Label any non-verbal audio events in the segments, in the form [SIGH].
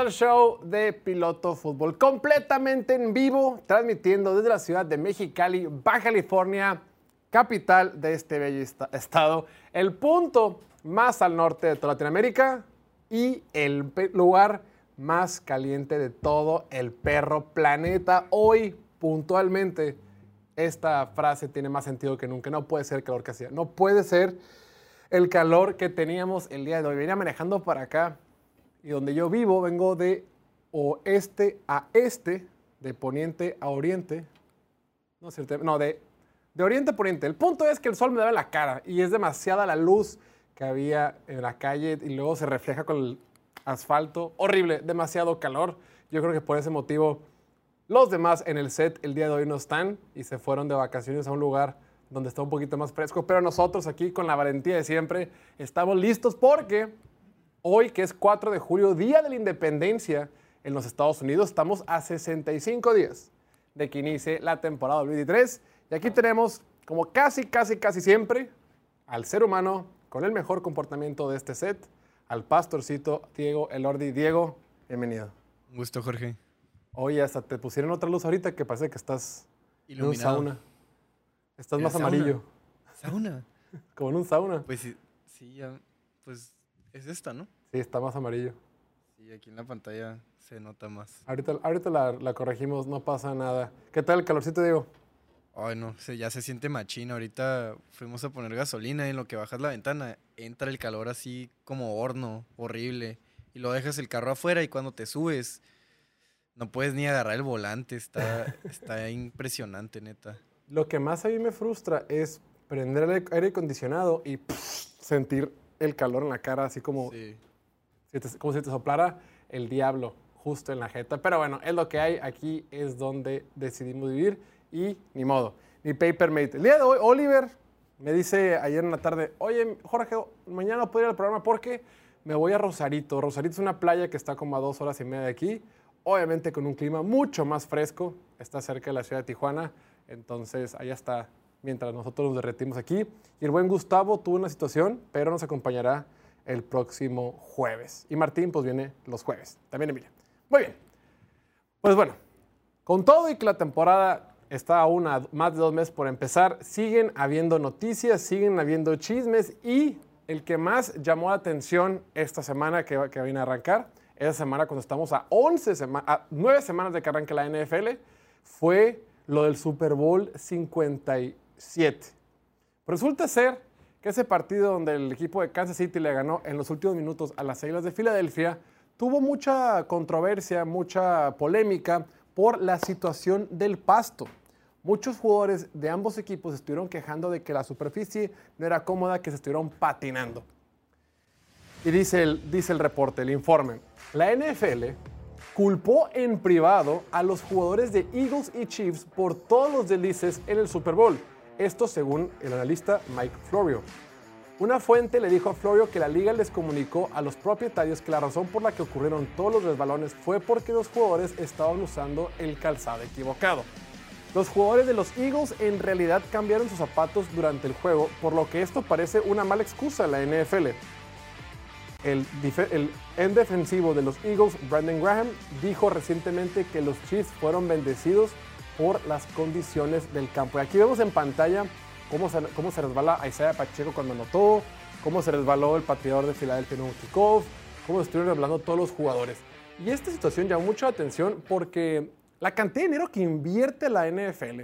al show de Piloto Fútbol, completamente en vivo, transmitiendo desde la ciudad de Mexicali, Baja California, capital de este bello estado, el punto más al norte de toda Latinoamérica y el lugar más caliente de todo el perro planeta. Hoy, puntualmente, esta frase tiene más sentido que nunca. No puede ser el calor que hacía. No puede ser el calor que teníamos el día de hoy. Venía manejando para acá y donde yo vivo vengo de oeste a este, de poniente a oriente. No, no de, de oriente a poniente. El punto es que el sol me daba la cara y es demasiada la luz que había en la calle y luego se refleja con el asfalto. Horrible, demasiado calor. Yo creo que por ese motivo los demás en el set el día de hoy no están y se fueron de vacaciones a un lugar donde está un poquito más fresco, pero nosotros aquí con la valentía de siempre estamos listos porque hoy, que es 4 de julio, Día de la Independencia en los Estados Unidos, estamos a 65 días de que inicie la temporada 2023 y aquí tenemos, como casi, casi, casi siempre, al ser humano con el mejor comportamiento de este set, al pastorcito Diego Elordi. Diego, bienvenido. Un gusto, Jorge. Oye, hasta te pusieron otra luz ahorita que parece que estás en un sauna. Estás más amarillo. ¿Sauna? [LAUGHS] Como en un sauna. Pues sí, sí, ya, pues es esta, ¿no? Sí, está más amarillo. Sí, aquí en la pantalla se nota más. Ahorita, ahorita la, corregimos, no pasa nada. ¿Qué tal el calorcito, Diego? Ay, no, ya se siente machino. Ahorita fuimos a poner gasolina y en lo que bajas la ventana entra el calor así como horno, horrible. Y lo dejas el carro afuera y cuando te subes no puedes ni agarrar el volante. Está, [LAUGHS] está impresionante, neta. Lo que más a mí me frustra es prender el aire acondicionado y sentir el calor en la cara, así como, si como si te soplara el diablo justo en la jeta. Pero bueno, es lo que hay. Aquí es donde decidimos vivir y ni modo. Ni papermate. El día de hoy, Oliver me dice ayer en la tarde, oye, Jorge, mañana puedo ir al programa porque me voy a Rosarito. Rosarito es una playa que está como a dos horas y media de aquí. Obviamente con un clima mucho más fresco. Está cerca de la ciudad de Tijuana. Entonces, allá está, mientras nosotros nos derretimos aquí. Y el buen Gustavo tuvo una situación, pero nos acompañará el próximo jueves. Y Martín, pues viene los jueves. También Emilia. Muy bien. Pues bueno, con todo y que la temporada está aún a más de dos meses por empezar, siguen habiendo noticias, siguen habiendo chismes y el que más llamó la atención esta semana que, que viene a arrancar, esa semana cuando estamos a 11 semanas, a 9 semanas de que arranque la NFL, fue lo del Super Bowl 57. Resulta ser que ese partido donde el equipo de Kansas City le ganó en los últimos minutos a las Águilas de Filadelfia tuvo mucha controversia, mucha polémica por la situación del pasto. Muchos jugadores de ambos equipos estuvieron quejando de que la superficie no era cómoda, que se estuvieron patinando. Y dice el, dice el reporte, el informe, la NFL culpó en privado a los jugadores de Eagles y Chiefs por todos los delices en el Super Bowl. Esto según el analista Mike Florio. Una fuente le dijo a Florio que la liga les comunicó a los propietarios que la razón por la que ocurrieron todos los resbalones fue porque los jugadores estaban usando el calzado equivocado. Los jugadores de los Eagles en realidad cambiaron sus zapatos durante el juego, por lo que esto parece una mala excusa en la NFL. El, end defensivo de los Eagles, Brandon Graham, dijo recientemente que los Chiefs fueron bendecidos por las condiciones del campo. Y aquí vemos en pantalla cómo se, cómo se resbala Isaiah Pacheco cuando anotó, cómo se resbaló el pateador de Filadelfia kickoff, cómo estuvieron resbalando todos los jugadores. Y esta situación llamó mucha atención porque la cantidad de dinero que invierte la NFL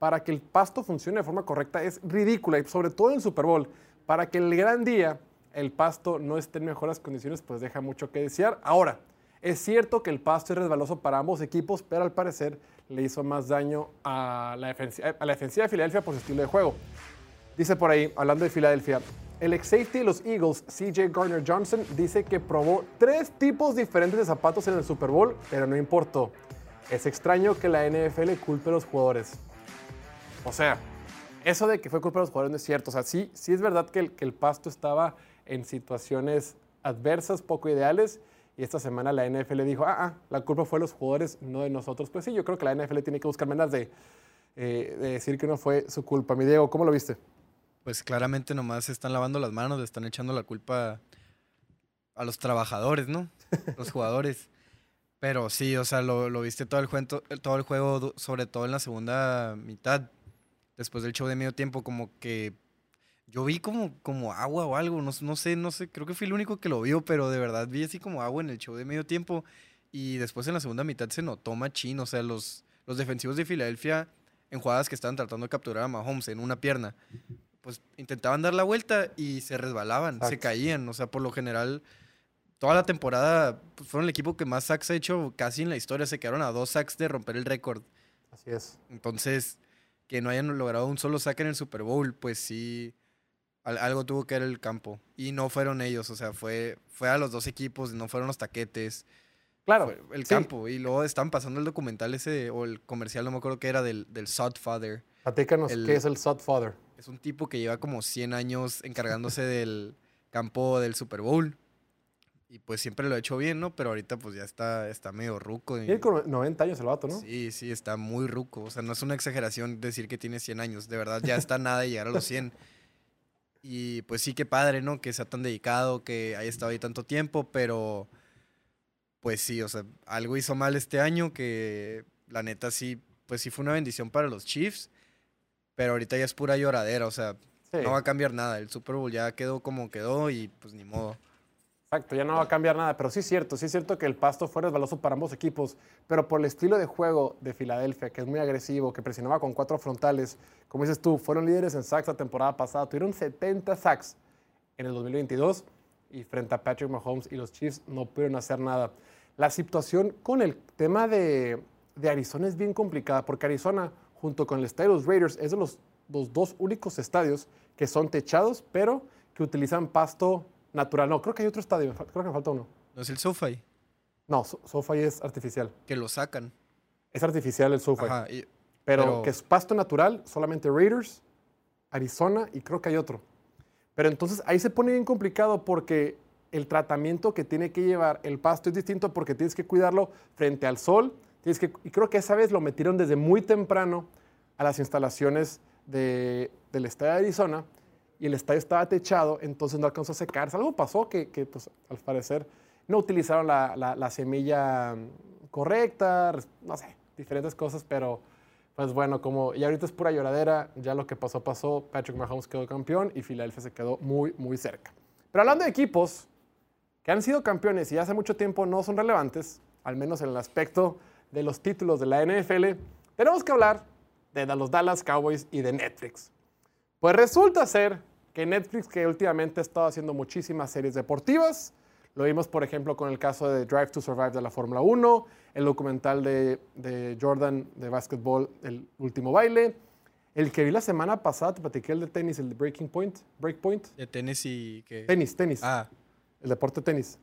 para que el pasto funcione de forma correcta es ridícula y sobre todo en el Super Bowl, para que el gran día el pasto no esté en mejores condiciones, pues deja mucho que desear. Ahora, es cierto que el pasto es resbaloso para ambos equipos, pero al parecer le hizo más daño a la, defensiva, a la defensiva de Filadelfia por su estilo de juego. Dice por ahí, hablando de Filadelfia, el ex safety de los Eagles, CJ Garner Johnson, dice que probó tres tipos diferentes de zapatos en el Super Bowl, pero no importó. Es extraño que la NFL culpe a los jugadores. O sea, eso de que fue culpa de los jugadores no es cierto. O sea, sí, sí es verdad que el, que el pasto estaba en situaciones adversas, poco ideales. Y esta semana la NFL dijo, ah, ah, la culpa fue de los jugadores, no de nosotros. Pues sí, yo creo que la NFL tiene que buscar maneras de, eh, de decir que no fue su culpa. Mi Diego, ¿cómo lo viste? Pues claramente nomás se están lavando las manos, le están echando la culpa a los trabajadores, ¿no? [LAUGHS] Los jugadores. Pero sí, o sea, lo, viste todo el, juego, todo el juego, sobre todo en la segunda mitad, después del show de medio tiempo, como que yo vi como, como agua o algo, no, no sé, no sé, creo que fui el único que lo vio, pero de verdad vi así como agua en el show de medio tiempo. Y después en la segunda mitad se notó machín, o sea, los, los defensivos de Filadelfia en jugadas que estaban tratando de capturar a Mahomes en una pierna, pues intentaban dar la vuelta y se resbalaban, se caían. O sea, por lo general, toda la temporada pues, fueron el equipo que más sacks ha hecho casi en la historia. Se quedaron a dos sacks de romper el récord. Así es. Entonces, que no hayan logrado un solo sack en el Super Bowl, pues sí, algo tuvo que ver el campo. Y no fueron ellos, o sea, fue, fue a los dos equipos, no fueron los taquetes. Claro. el campo. Y luego están pasando el documental ese, o el comercial, no me acuerdo qué era, del, del Sodfather. Platícanos, ¿qué es el Sodfather? Es un tipo que lleva como 100 años encargándose [LAUGHS] del campo del Super Bowl. Y pues siempre lo ha hecho bien, ¿no? Pero ahorita pues ya está, está medio ruco. Tiene como 90 años el vato, ¿no? Sí, sí, está muy ruco. O sea, no es una exageración decir que tiene 100 años. De verdad, ya está nada de llegar a los 100. [LAUGHS] Y pues sí, qué padre, ¿no? Que sea tan dedicado, que haya estado ahí tanto tiempo, pero pues sí, o sea, algo hizo mal este año que la neta sí, pues sí fue una bendición para los Chiefs. Pero ahorita ya es pura lloradera, o sea, no va a cambiar nada. El Super Bowl ya quedó como quedó y pues ni modo. Exacto, ya no va a cambiar nada, pero sí es cierto, sí es cierto que el pasto fue resbaloso para ambos equipos, pero por el estilo de juego de Filadelfia, que es muy agresivo, que presionaba con cuatro frontales, como dices tú, fueron líderes en sacks la temporada pasada, tuvieron 70 sacks en el 2022 y frente a Patrick Mahomes y los Chiefs no pudieron hacer nada. La situación con el tema de, Arizona es bien complicada, porque Arizona junto con el estadio de los Raiders, es de los, dos únicos estadios que son techados, pero que utilizan pasto natural. No, creo que hay otro estadio, creo que me falta uno. ¿No es el SoFi? No, SoFi es artificial. Que lo sacan. Es artificial el SoFi. Ajá, pero, que es pasto natural, solamente Raiders, Arizona y creo que hay otro. Pero entonces ahí se pone bien complicado porque el tratamiento que tiene que llevar el pasto es distinto porque tienes que cuidarlo frente al sol, que, y creo que esa vez lo metieron desde muy temprano a las instalaciones del estadio de Arizona y el estadio estaba techado, entonces no alcanzó a secarse. Algo pasó que, pues, al parecer no utilizaron la, semilla correcta, no sé, diferentes cosas, pero pues bueno, como ya ahorita es pura lloradera, ya lo que pasó, pasó. Patrick Mahomes quedó campeón y Philadelphia se quedó muy, muy cerca. Pero hablando de equipos que han sido campeones y hace mucho tiempo no son relevantes, al menos en el aspecto de los títulos de la NFL, tenemos que hablar de los Dallas Cowboys y de Netflix. Pues resulta ser que Netflix, que últimamente ha estado haciendo muchísimas series deportivas, lo vimos por ejemplo con el caso de Drive to Survive de la Fórmula 1, el documental de, Jordan de básquetbol, El último baile, el que vi la semana pasada, te platiqué el de tenis, el de Breaking Point, Breakpoint. De tenis y qué? Tenis, tenis. Ah. El deporte tenis.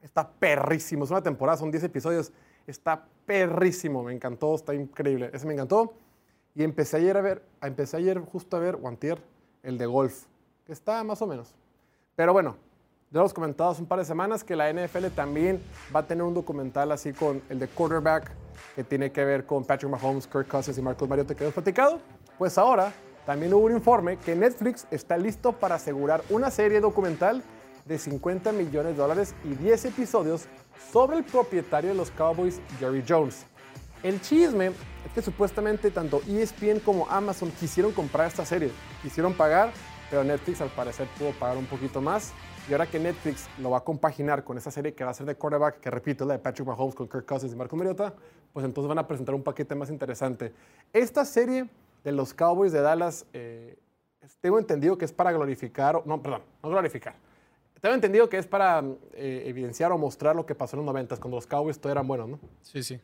Está perrísimo. Es una temporada, son 10 episodios. Está perrísimo, me encantó, está increíble. Ese me encantó. Y empecé ayer a ver, empecé ayer justo a ver, Wantier, el de golf, que está más o menos. Pero bueno, ya hemos comentado hace un par de semanas que la NFL también va a tener un documental así con el de quarterback, que tiene que ver con Patrick Mahomes, Kirk Cousins y Marcos Mariota que hemos platicado. Pues ahora también hubo un informe que Netflix está listo para asegurar una serie documental de 50 millones de dólares y 10 episodios sobre el propietario de los Cowboys, Jerry Jones. El chisme es que supuestamente tanto ESPN como Amazon quisieron comprar esta serie, quisieron pagar, pero Netflix al parecer pudo pagar un poquito más. Y ahora que Netflix lo va a compaginar con esa serie que va a ser de quarterback, que repito, la de Patrick Mahomes con Kirk Cousins y Marco Mariota, pues entonces van a presentar un paquete más interesante. Esta serie de los Cowboys de Dallas, eh, tengo entendido que es para glorificar, no, perdón, no glorificar, tengo entendido que es para eh, evidenciar o mostrar lo que pasó en los 90 cuando los Cowboys todavía eran buenos, ¿no? Sí, sí.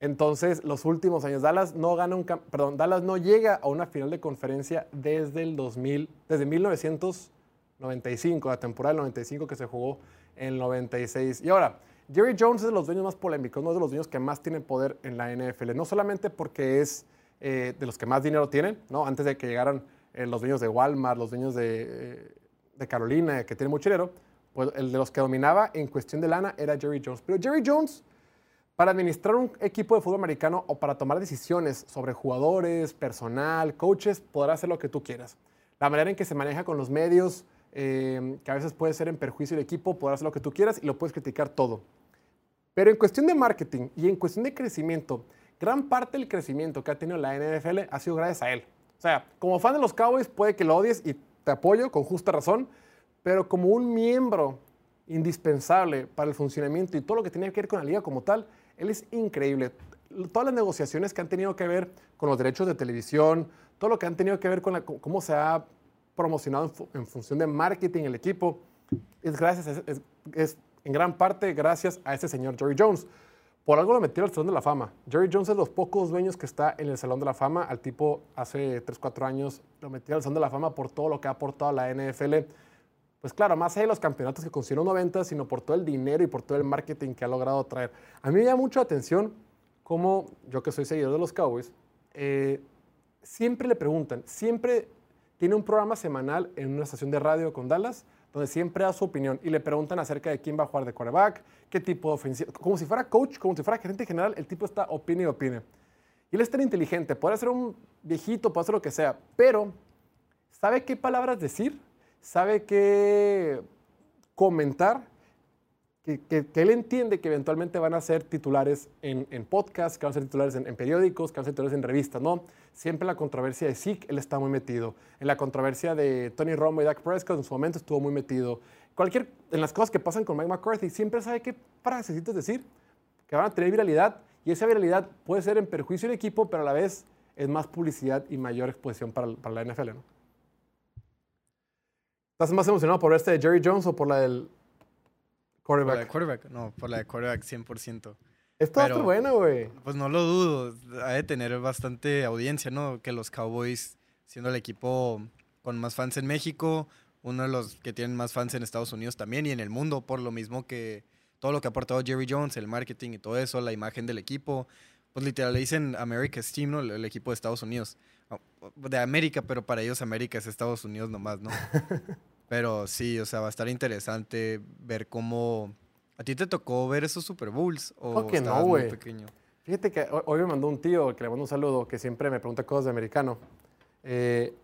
Entonces, los últimos años, Dallas no gana un, perdón, Dallas no llega a una final de conferencia desde el 2000, desde 1995, la temporada del 95 que se jugó en el 96. Y ahora, Jerry Jones es de los dueños más polémicos, uno de los dueños que más tienen poder en la NFL, no solamente porque es eh, de los que más dinero tienen, ¿no? Antes de que llegaran eh, los dueños de Walmart, los dueños de de Carolina, que tiene mucho dinero, pues el de los que dominaba en cuestión de lana era Jerry Jones. Pero Jerry Jones, para administrar un equipo de fútbol americano o para tomar decisiones sobre jugadores, personal, coaches, podrá hacer lo que tú quieras. La manera en que se maneja con los medios, eh, que a veces puede ser en perjuicio del equipo, poder hacer lo que tú quieras y lo puedes criticar todo. Pero en cuestión de marketing y en cuestión de crecimiento, gran parte del crecimiento que ha tenido la NFL ha sido gracias a él. O sea, como fan de los Cowboys puede que lo odies y te apoyo con justa razón, pero como un miembro indispensable para el funcionamiento y todo lo que tiene que ver con la liga como tal, él es increíble. Todas las negociaciones que han tenido que ver con los derechos de televisión, todo lo que han tenido que ver con cómo se ha promocionado en, función de marketing el equipo, es gracias, es, en gran parte gracias a ese señor Jerry Jones. Por algo lo metieron al Salón de la Fama. Jerry Jones es de los pocos dueños que está en el Salón de la Fama. Al tipo hace 3, 4 años lo metieron al Salón de la Fama por todo lo que ha aportado a la NFL. Pues claro, más allá de los campeonatos que consiguieron 90, sino por todo el dinero y por todo el marketing que ha logrado traer. A mí me llama mucho la atención cómo, yo que soy seguidor de los Cowboys, eh, siempre le preguntan, siempre tiene un programa semanal en una estación de radio con Dallas, donde siempre da su opinión y le preguntan acerca de quién va a jugar de quarterback, qué tipo de ofensiva. Como si fuera coach, como si fuera gerente general, el tipo está opine y opine. Y él es tan inteligente, puede ser un viejito, puede ser lo que sea, pero sabe qué palabras decir, sabe qué comentar que, él entiende que eventualmente van a ser titulares en, en podcasts, que van a ser titulares en, periódicos, que van a ser titulares en revistas, ¿no? Siempre la controversia de Zeke, él está muy metido. En la controversia de Tony Romo y Dak Prescott, en su momento estuvo muy metido. Cualquier, en las cosas que pasan con Mike McCarthy, siempre sabe qué frases decir, que van a tener viralidad, y esa viralidad puede ser en perjuicio del equipo, pero a la vez es más publicidad y mayor exposición para, para la NFL, ¿no? ¿Estás más emocionado por este de Jerry Jones o por la del Quarterback. Por la de quarterback, no, por la de quarterback 100%. Está muy bueno, güey. Pues no lo dudo, ha de tener bastante audiencia, ¿no? Que los Cowboys, siendo el equipo con más fans en México, uno de los que tienen más fans en Estados Unidos también y en el mundo, por lo mismo que todo lo que ha aportado Jerry Jones, el marketing y todo eso, la imagen del equipo. Pues literal le dicen America's Team, ¿no? El, equipo de Estados Unidos. De América, pero para ellos América es Estados Unidos nomás, ¿no? [LAUGHS] Pero sí, o sea, va a estar interesante ver cómo... ¿A ti te tocó ver esos Super Bowls? ¿O que no, güey. Fíjate que hoy me mandó un tío que le mando un saludo que siempre me pregunta cosas de americano. Eh,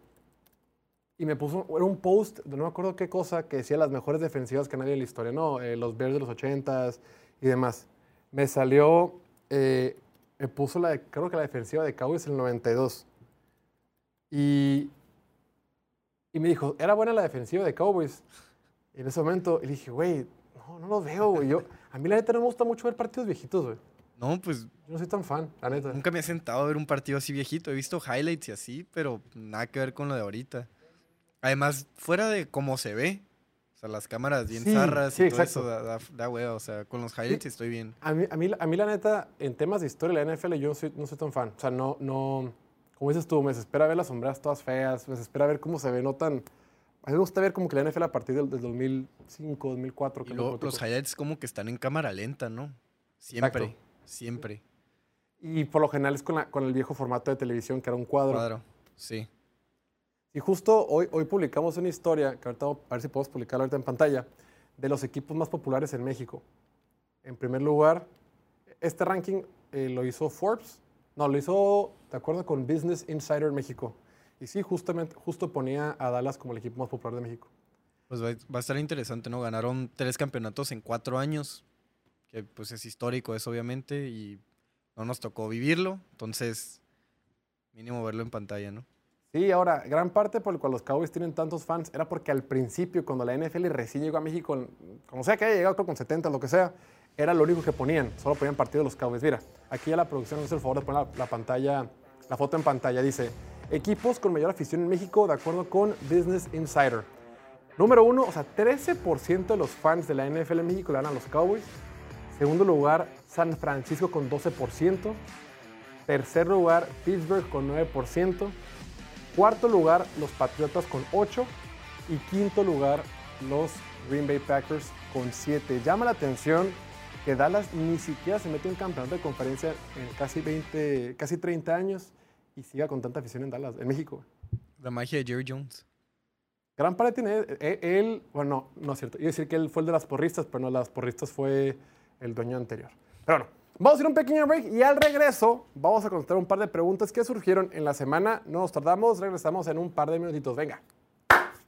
y me puso, era un post, no me acuerdo qué cosa, que decía las mejores defensivas que nadie en la historia, ¿no? Eh, los Bears de los 80s y demás. Me salió, eh, me puso la, creo que la defensiva de Cowboys el 92. Y y me dijo, era buena la defensiva de Cowboys. Y en ese momento le dije, güey, no, no lo veo, güey. Yo, a mí la neta no me gusta mucho ver partidos viejitos, güey. No, pues... Yo no soy tan fan, la neta. Nunca me he sentado a ver un partido así viejito. He visto highlights y así, pero nada que ver con lo de ahorita. Además, fuera de cómo se ve, o sea, las cámaras bien zarras y todo eso da, da, O sea, con los highlights estoy bien. A mí, a, mí, a mí, la neta, en temas de historia de la NFL, yo soy, no soy tan fan. O sea, no, no, como dices tú, me desespera ver las sombras todas feas, me desespera ver cómo se ve, no tan... A mí me gusta ver como que la NFL a partir del, 2005, 2004. Y los highlights como que están en cámara lenta, ¿no? Siempre, siempre. Y por lo general es con, la, con el viejo formato de televisión que era un cuadro. Cuadro, sí. Y justo hoy, hoy publicamos una historia, que ahorita a ver si podemos publicarla ahorita en pantalla, de los equipos más populares en México. En primer lugar, este ranking eh, lo hizo Forbes no, lo hizo de acuerdo con Business Insider México. Y sí, justamente, justo ponía a Dallas como el equipo más popular de México. Pues va, a estar interesante, ¿no? Ganaron tres campeonatos en cuatro años, que pues es histórico eso obviamente, y no nos tocó vivirlo, entonces mínimo verlo en pantalla, ¿no? Sí, ahora, gran parte por la cual los Cowboys tienen tantos fans era porque al principio, cuando la NFL recién llegó a México, como sea que haya llegado con 70, lo que sea, era lo único que ponían, solo ponían partido de los Cowboys. Mira, aquí ya la producción nos hace el favor de poner la, pantalla, la foto en pantalla. Dice, equipos con mayor afición en México de acuerdo con Business Insider. Número uno, o sea, 13% de los fans de la NFL en México le dan a los Cowboys. Segundo lugar, San Francisco con 12%. Tercer lugar, Pittsburgh con 9%. Cuarto lugar, los Patriotas con 8%. Y quinto lugar, los Green Bay Packers con 7%. Llama la atención que Dallas ni siquiera se mete en un campeonato de conferencia en casi 20, casi 30 años y siga con tanta afición en Dallas, en México. La magia de Jerry Jones. Gran parte tiene eh, él, bueno, no es cierto, iba a decir que él fue el de las porristas, pero no, las porristas fue el dueño anterior. Pero bueno, vamos a ir un pequeño break y al regreso vamos a contestar un par de preguntas que surgieron en la semana. No nos tardamos, regresamos en un par de minutitos. Venga.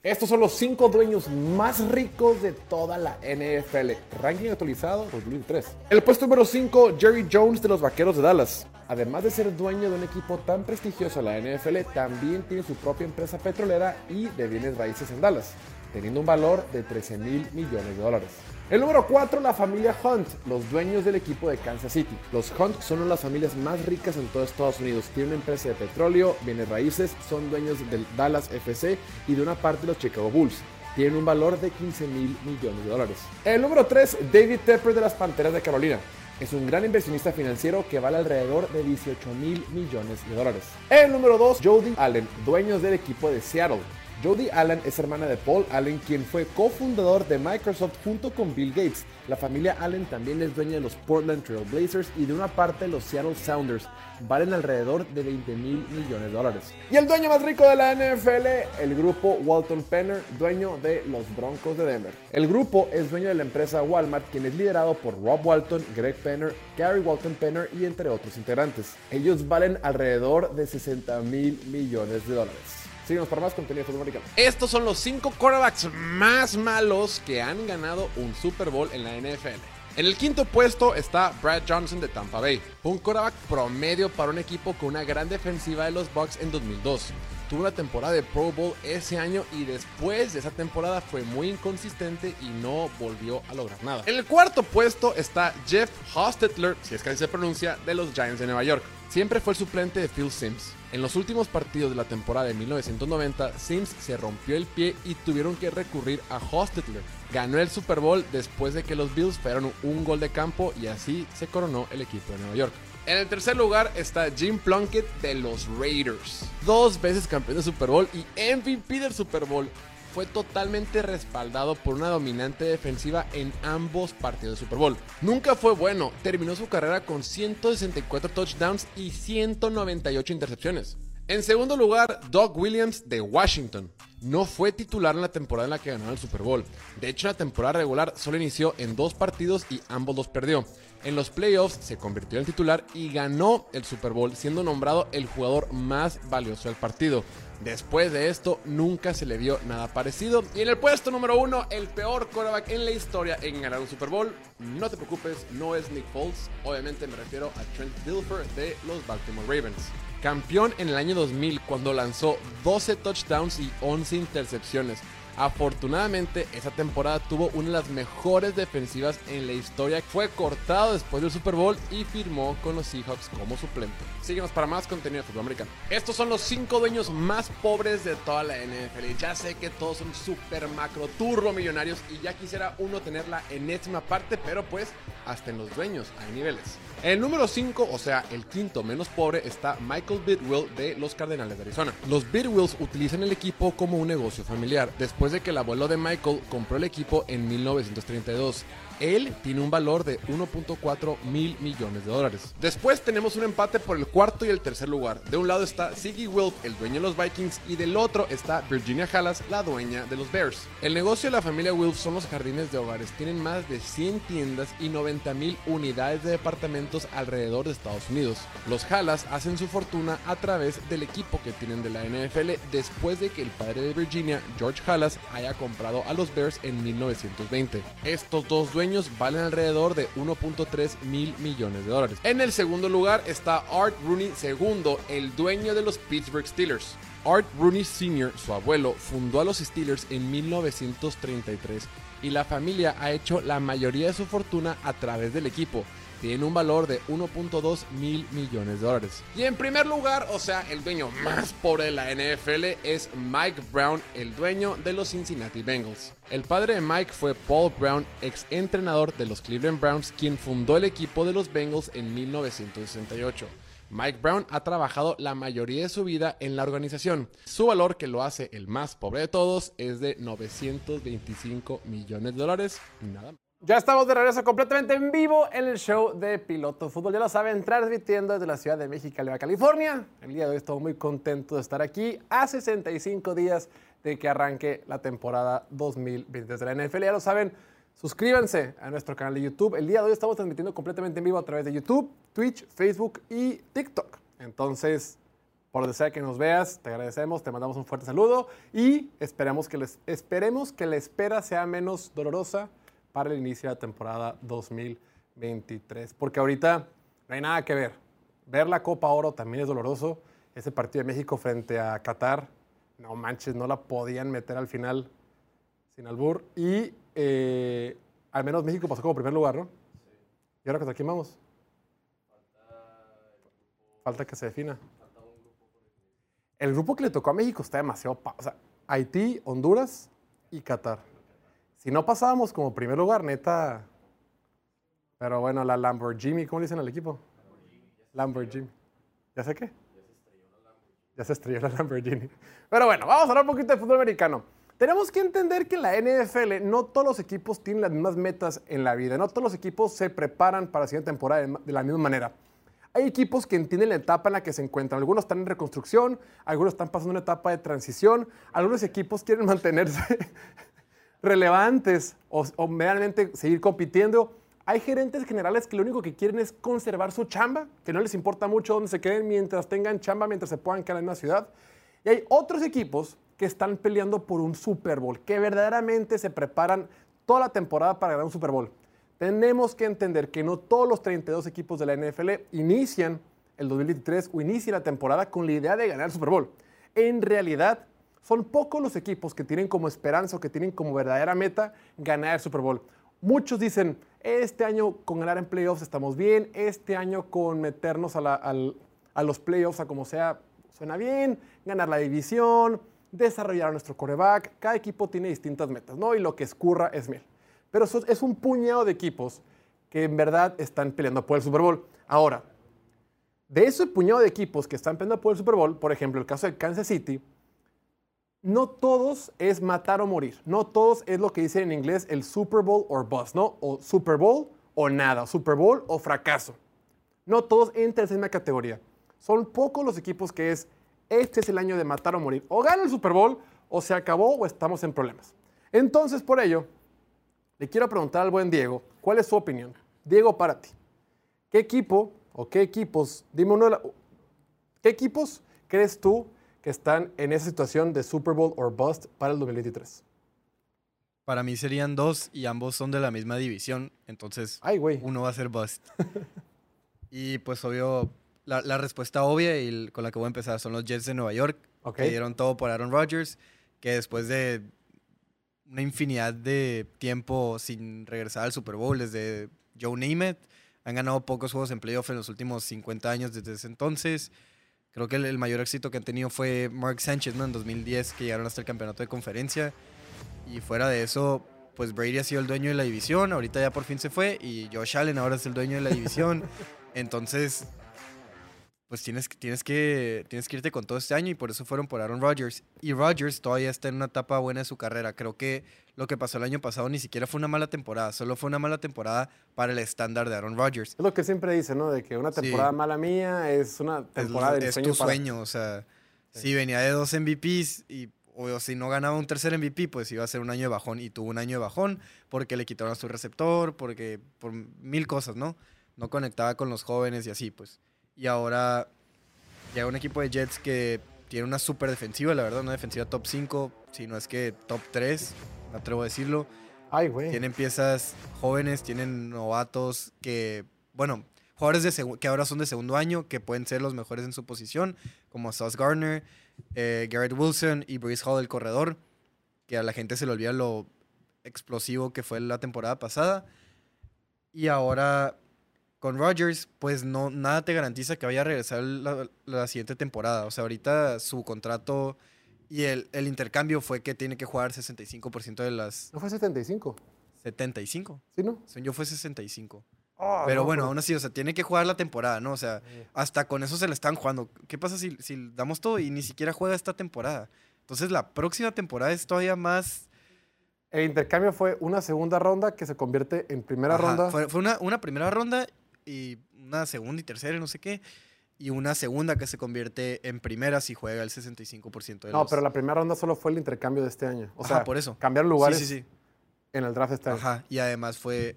Estos son los cinco dueños más ricos de toda la NFL. Ranking actualizado 2003. El puesto número 5, Jerry Jones de los Vaqueros de Dallas. Además de ser dueño de un equipo tan prestigioso en la NFL, también tiene su propia empresa petrolera y de bienes raíces en Dallas, teniendo un valor de 13 mil millones de dólares. El número 4, la familia Hunt, los dueños del equipo de Kansas City. Los Hunt son una de las familias más ricas en todo Estados Unidos. Tienen una empresa de petróleo, bienes raíces, son dueños del Dallas FC y de una parte de los Chicago Bulls. Tienen un valor de 15 mil millones de dólares. El número 3, David Tepper de las Panteras de Carolina. Es un gran inversionista financiero que vale alrededor de 18 mil millones de dólares. El número 2, Jody Allen, dueños del equipo de Seattle. Jody Allen es hermana de Paul Allen, quien fue cofundador de Microsoft junto con Bill Gates. La familia Allen también es dueña de los Portland Trail Blazers y de una parte los Seattle Sounders. Valen alrededor de 20 mil millones de dólares. Y el dueño más rico de la NFL, el grupo Walton Penner, dueño de los Broncos de Denver. El grupo es dueño de la empresa Walmart, quien es liderado por Rob Walton, Greg Penner, Gary Walton Penner y entre otros integrantes. Ellos valen alrededor de 60 mil millones de dólares. Síguenos para más contenido. Estos son los cinco quarterbacks más malos que han ganado un Super Bowl en la NFL. En el quinto puesto está Brad Johnson de Tampa Bay, un quarterback promedio para un equipo con una gran defensiva de los Bucks en 2002. Tuvo una temporada de Pro Bowl ese año y después de esa temporada fue muy inconsistente y no volvió a lograr nada. En el cuarto puesto está Jeff Hostetler, si es que así se pronuncia, de los Giants de Nueva York. Siempre fue el suplente de Phil Sims. En los últimos partidos de la temporada de 1990, Sims se rompió el pie y tuvieron que recurrir a Hostetler. Ganó el Super Bowl después de que los Bills fallaron un gol de campo y así se coronó el equipo de Nueva York. En el tercer lugar está Jim Plunkett de los Raiders. Dos veces campeón de Super Bowl y MVP del Super Bowl. Fue totalmente respaldado por una dominante defensiva en ambos partidos de Super Bowl. Nunca fue bueno, terminó su carrera con 164 touchdowns y 198 intercepciones. En segundo lugar, Doug Williams de Washington. No fue titular en la temporada en la que ganó el Super Bowl. De hecho, la temporada regular solo inició en dos partidos y ambos los perdió. En los playoffs se convirtió en titular y ganó el Super Bowl, siendo nombrado el jugador más valioso del partido. Después de esto, nunca se le vio nada parecido. Y en el puesto número uno, el peor quarterback en la historia en ganar un Super Bowl. No te preocupes, no es Nick Foles. Obviamente me refiero a Trent Dilfer de los Baltimore Ravens. Campeón en el año 2000 cuando lanzó 12 touchdowns y 11 intercepciones. Afortunadamente, esa temporada tuvo una de las mejores defensivas en la historia. Fue cortado después del Super Bowl y firmó con los Seahawks como suplente. Síguenos para más contenido de fútbol americano. Estos son los cinco dueños más pobres de toda la NFL. Ya sé que todos son super macro turbo millonarios y ya quisiera uno tener la enésima parte, pero pues hasta en los dueños hay niveles. El número 5, o sea, el quinto menos pobre, está Michael Bidwill de los Cardenales de Arizona. Los Bidwills utilizan el equipo como un negocio familiar, después de que el abuelo de Michael compró el equipo en 1932. Él tiene un valor de 1.4 mil millones de dólares. Después tenemos un empate por el cuarto y el tercer lugar. De un lado está Siggy Wilf, el dueño de los Vikings, y del otro está Virginia Hallas, la dueña de los Bears. El negocio de la familia Wilf son los jardines de hogares. Tienen más de 100 tiendas y 90 mil unidades de departamentos alrededor de Estados Unidos. Los Hallas hacen su fortuna a través del equipo que tienen de la NFL después de que el padre de Virginia, George Hallas, haya comprado a los Bears en 1920. Estos dos dueños valen alrededor de 1.3 mil millones de dólares. En el segundo lugar está Art Rooney II, el dueño de los Pittsburgh Steelers. Art Rooney Sr., su abuelo, fundó a los Steelers en 1933 y la familia ha hecho la mayoría de su fortuna a través del equipo tiene un valor de 1.2 mil millones de dólares. Y en primer lugar, o sea, el dueño más pobre de la NFL es Mike Brown, el dueño de los Cincinnati Bengals. El padre de Mike fue Paul Brown, ex entrenador de los Cleveland Browns, quien fundó el equipo de los Bengals en 1968. Mike Brown ha trabajado la mayoría de su vida en la organización. Su valor, que lo hace el más pobre de todos, es de 925 millones de dólares. Nada más. Ya estamos de regreso completamente en vivo en el show de Piloto Fútbol. Ya lo saben, transmitiendo desde la ciudad de México, California. El día de hoy estoy muy contento de estar aquí a 65 días de que arranque la temporada 2020 de la NFL. Ya lo saben, suscríbanse a nuestro canal de YouTube. El día de hoy estamos transmitiendo completamente en vivo a través de YouTube, Twitch, Facebook y TikTok. Entonces, por donde sea que nos veas, te agradecemos, te mandamos un fuerte saludo y esperemos que, les, esperemos que la espera sea menos dolorosa para el inicio de la temporada 2023. Porque ahorita no hay nada que ver. Ver la Copa Oro también es doloroso. Ese partido de México frente a Qatar, no manches, no la podían meter al final sin albur. Y eh, al menos México pasó como primer lugar, ¿no? ¿Y ahora contra quién vamos? Falta que se defina. El grupo que le tocó a México está demasiado... O sea, Haití, Honduras y Qatar. Si no pasábamos como primer lugar, neta... Pero bueno, la Lamborghini, ¿cómo le dicen al equipo? Lamborghini. ¿Ya sé qué? Ya se estrelló la Lamborghini. Pero bueno, vamos a hablar un poquito de fútbol americano. Tenemos que entender que en la NFL no todos los equipos tienen las mismas metas en la vida. No todos los equipos se preparan para la siguiente temporada de la misma manera. Hay equipos que entienden la etapa en la que se encuentran. Algunos están en reconstrucción, algunos están pasando una etapa de transición, algunos equipos quieren mantenerse [LAUGHS] relevantes o, o seguir compitiendo. Hay gerentes generales que lo único que quieren es conservar su chamba, que no les importa mucho dónde se queden mientras tengan chamba, mientras se puedan quedar en una ciudad. Y hay otros equipos que están peleando por un Super Bowl, que verdaderamente se preparan toda la temporada para ganar un Super Bowl tenemos que entender que no todos los 32 equipos de la NFL inician el 2023 o inician la temporada con la idea de ganar el Super Bowl. En realidad, son pocos los equipos que tienen como esperanza o que tienen como verdadera meta ganar el Super Bowl. Muchos dicen, este año con ganar en playoffs estamos bien, este año con meternos a, los playoffs, a como sea, suena bien, ganar la división, desarrollar a nuestro coreback. Cada equipo tiene distintas metas, ¿no? Y lo que escurra es miel. Pero es un puñado de equipos que en verdad están peleando por el Super Bowl. Ahora, de ese puñado de equipos que están peleando por el Super Bowl, por ejemplo, el caso de Kansas City, no todos es matar o morir. No todos es lo que dicen en inglés el Super Bowl or bust, ¿no? O Super Bowl o nada, Super Bowl o fracaso. No todos entran en esa misma categoría. Son pocos los equipos que es, este es el año de matar o morir. O gana el Super Bowl, o se acabó, o estamos en problemas. Entonces, por ello, le quiero preguntar al buen Diego, ¿cuál es su opinión? Diego, para ti, ¿qué equipo o qué equipos, dime uno, de ¿qué equipos crees tú que están en esa situación de Super Bowl or bust para el 2023? Para mí serían dos y ambos son de la misma división, entonces uno va a ser bust. [LAUGHS] y pues obvio, la, respuesta obvia y con la que voy a empezar son los Jets de Nueva York, que dieron todo por Aaron Rodgers, que después de una infinidad de tiempo sin regresar al Super Bowl desde Joe Namath. Han ganado pocos juegos en playoff en los últimos 50 años desde ese entonces. Creo que el, mayor éxito que han tenido fue Mark Sanchez ¿no? en 2010, que llegaron hasta el campeonato de conferencia. Y fuera de eso, pues Brady ha sido el dueño de la división. Ahorita ya por fin se fue. Y Josh Allen ahora es el dueño de la división. [LAUGHS] Entonces, pues tienes, tienes, que, tienes que irte con todo este año y por eso fueron por Aaron Rodgers. Y Rodgers todavía está en una etapa buena de su carrera. Creo que lo que pasó el año pasado ni siquiera fue una mala temporada, solo fue una mala temporada para el estándar de Aaron Rodgers. Es lo que siempre dice, ¿no? De que una temporada mala mía es una temporada de sueño. Es tu sueño, o sea, si venía de dos MVPs y o si no ganaba un tercer MVP, pues iba a ser un año de bajón y tuvo un año de bajón porque le quitaron a su receptor, porque por mil cosas, ¿no? No conectaba con los jóvenes y así, pues. Y ahora llega un equipo de Jets que tiene una super defensiva, la verdad, una defensiva top 5, si no es que top 3, me atrevo a decirlo. Ay, güey. Tienen piezas jóvenes, tienen novatos que, bueno, jugadores de que ahora son de segundo año, que pueden ser los mejores en su posición, como Sauce Gardner, eh, Garrett Wilson y Bruce Hall, el corredor, que a la gente se le olvida lo explosivo que fue la temporada pasada. Y ahora con Rodgers, pues no, nada te garantiza que vaya a regresar la, siguiente temporada. O sea, ahorita su contrato y el, intercambio fue que tiene que jugar 65% de las... ¿No fue 75? 75. ¿Sí, no? Yo fue 65. Ah, pero bueno, aún así, o sea, tiene que jugar la temporada, ¿no? O sea, hasta con eso se le están jugando. ¿Qué pasa si, si damos todo y ni siquiera juega esta temporada? Entonces la próxima temporada es todavía más... El intercambio fue una segunda ronda que se convierte en primera ronda. Fue, fue una, una, primera ronda y una segunda y tercera, no sé qué. Y una segunda que se convierte en primera si juega el 65% de No, pero la primera ronda solo fue el intercambio de este año. O sea, por eso. cambiar lugares sí, sí, sí. en el draft este año. Ajá, y además fue...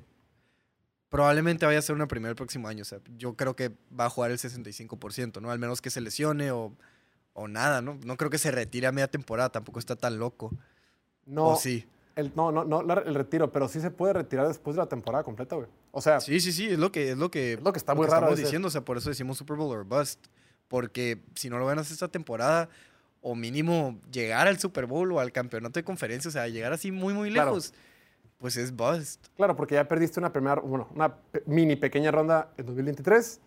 Probablemente vaya a ser una primera el próximo año. O sea, yo creo que va a jugar el 65%, ¿no? Al menos que se lesione o, o nada, ¿no? No creo que se retire a media temporada, tampoco está tan loco. No. ¿O sí? El, no, no, no el retiro, pero sí se puede retirar después de la temporada completa, güey. O sea, Sí, sí, sí, es lo que, es lo que, Es lo que está muy raro estamos diciendo, o sea, por eso decimos Super Bowl or bust. Porque si no lo ganas esta temporada, o mínimo llegar al Super Bowl o al campeonato de conferencia, o sea, llegar así muy, muy Claro. lejos, pues es bust. claro, porque ya perdiste una primera, bueno, una mini pequeña ronda en 2023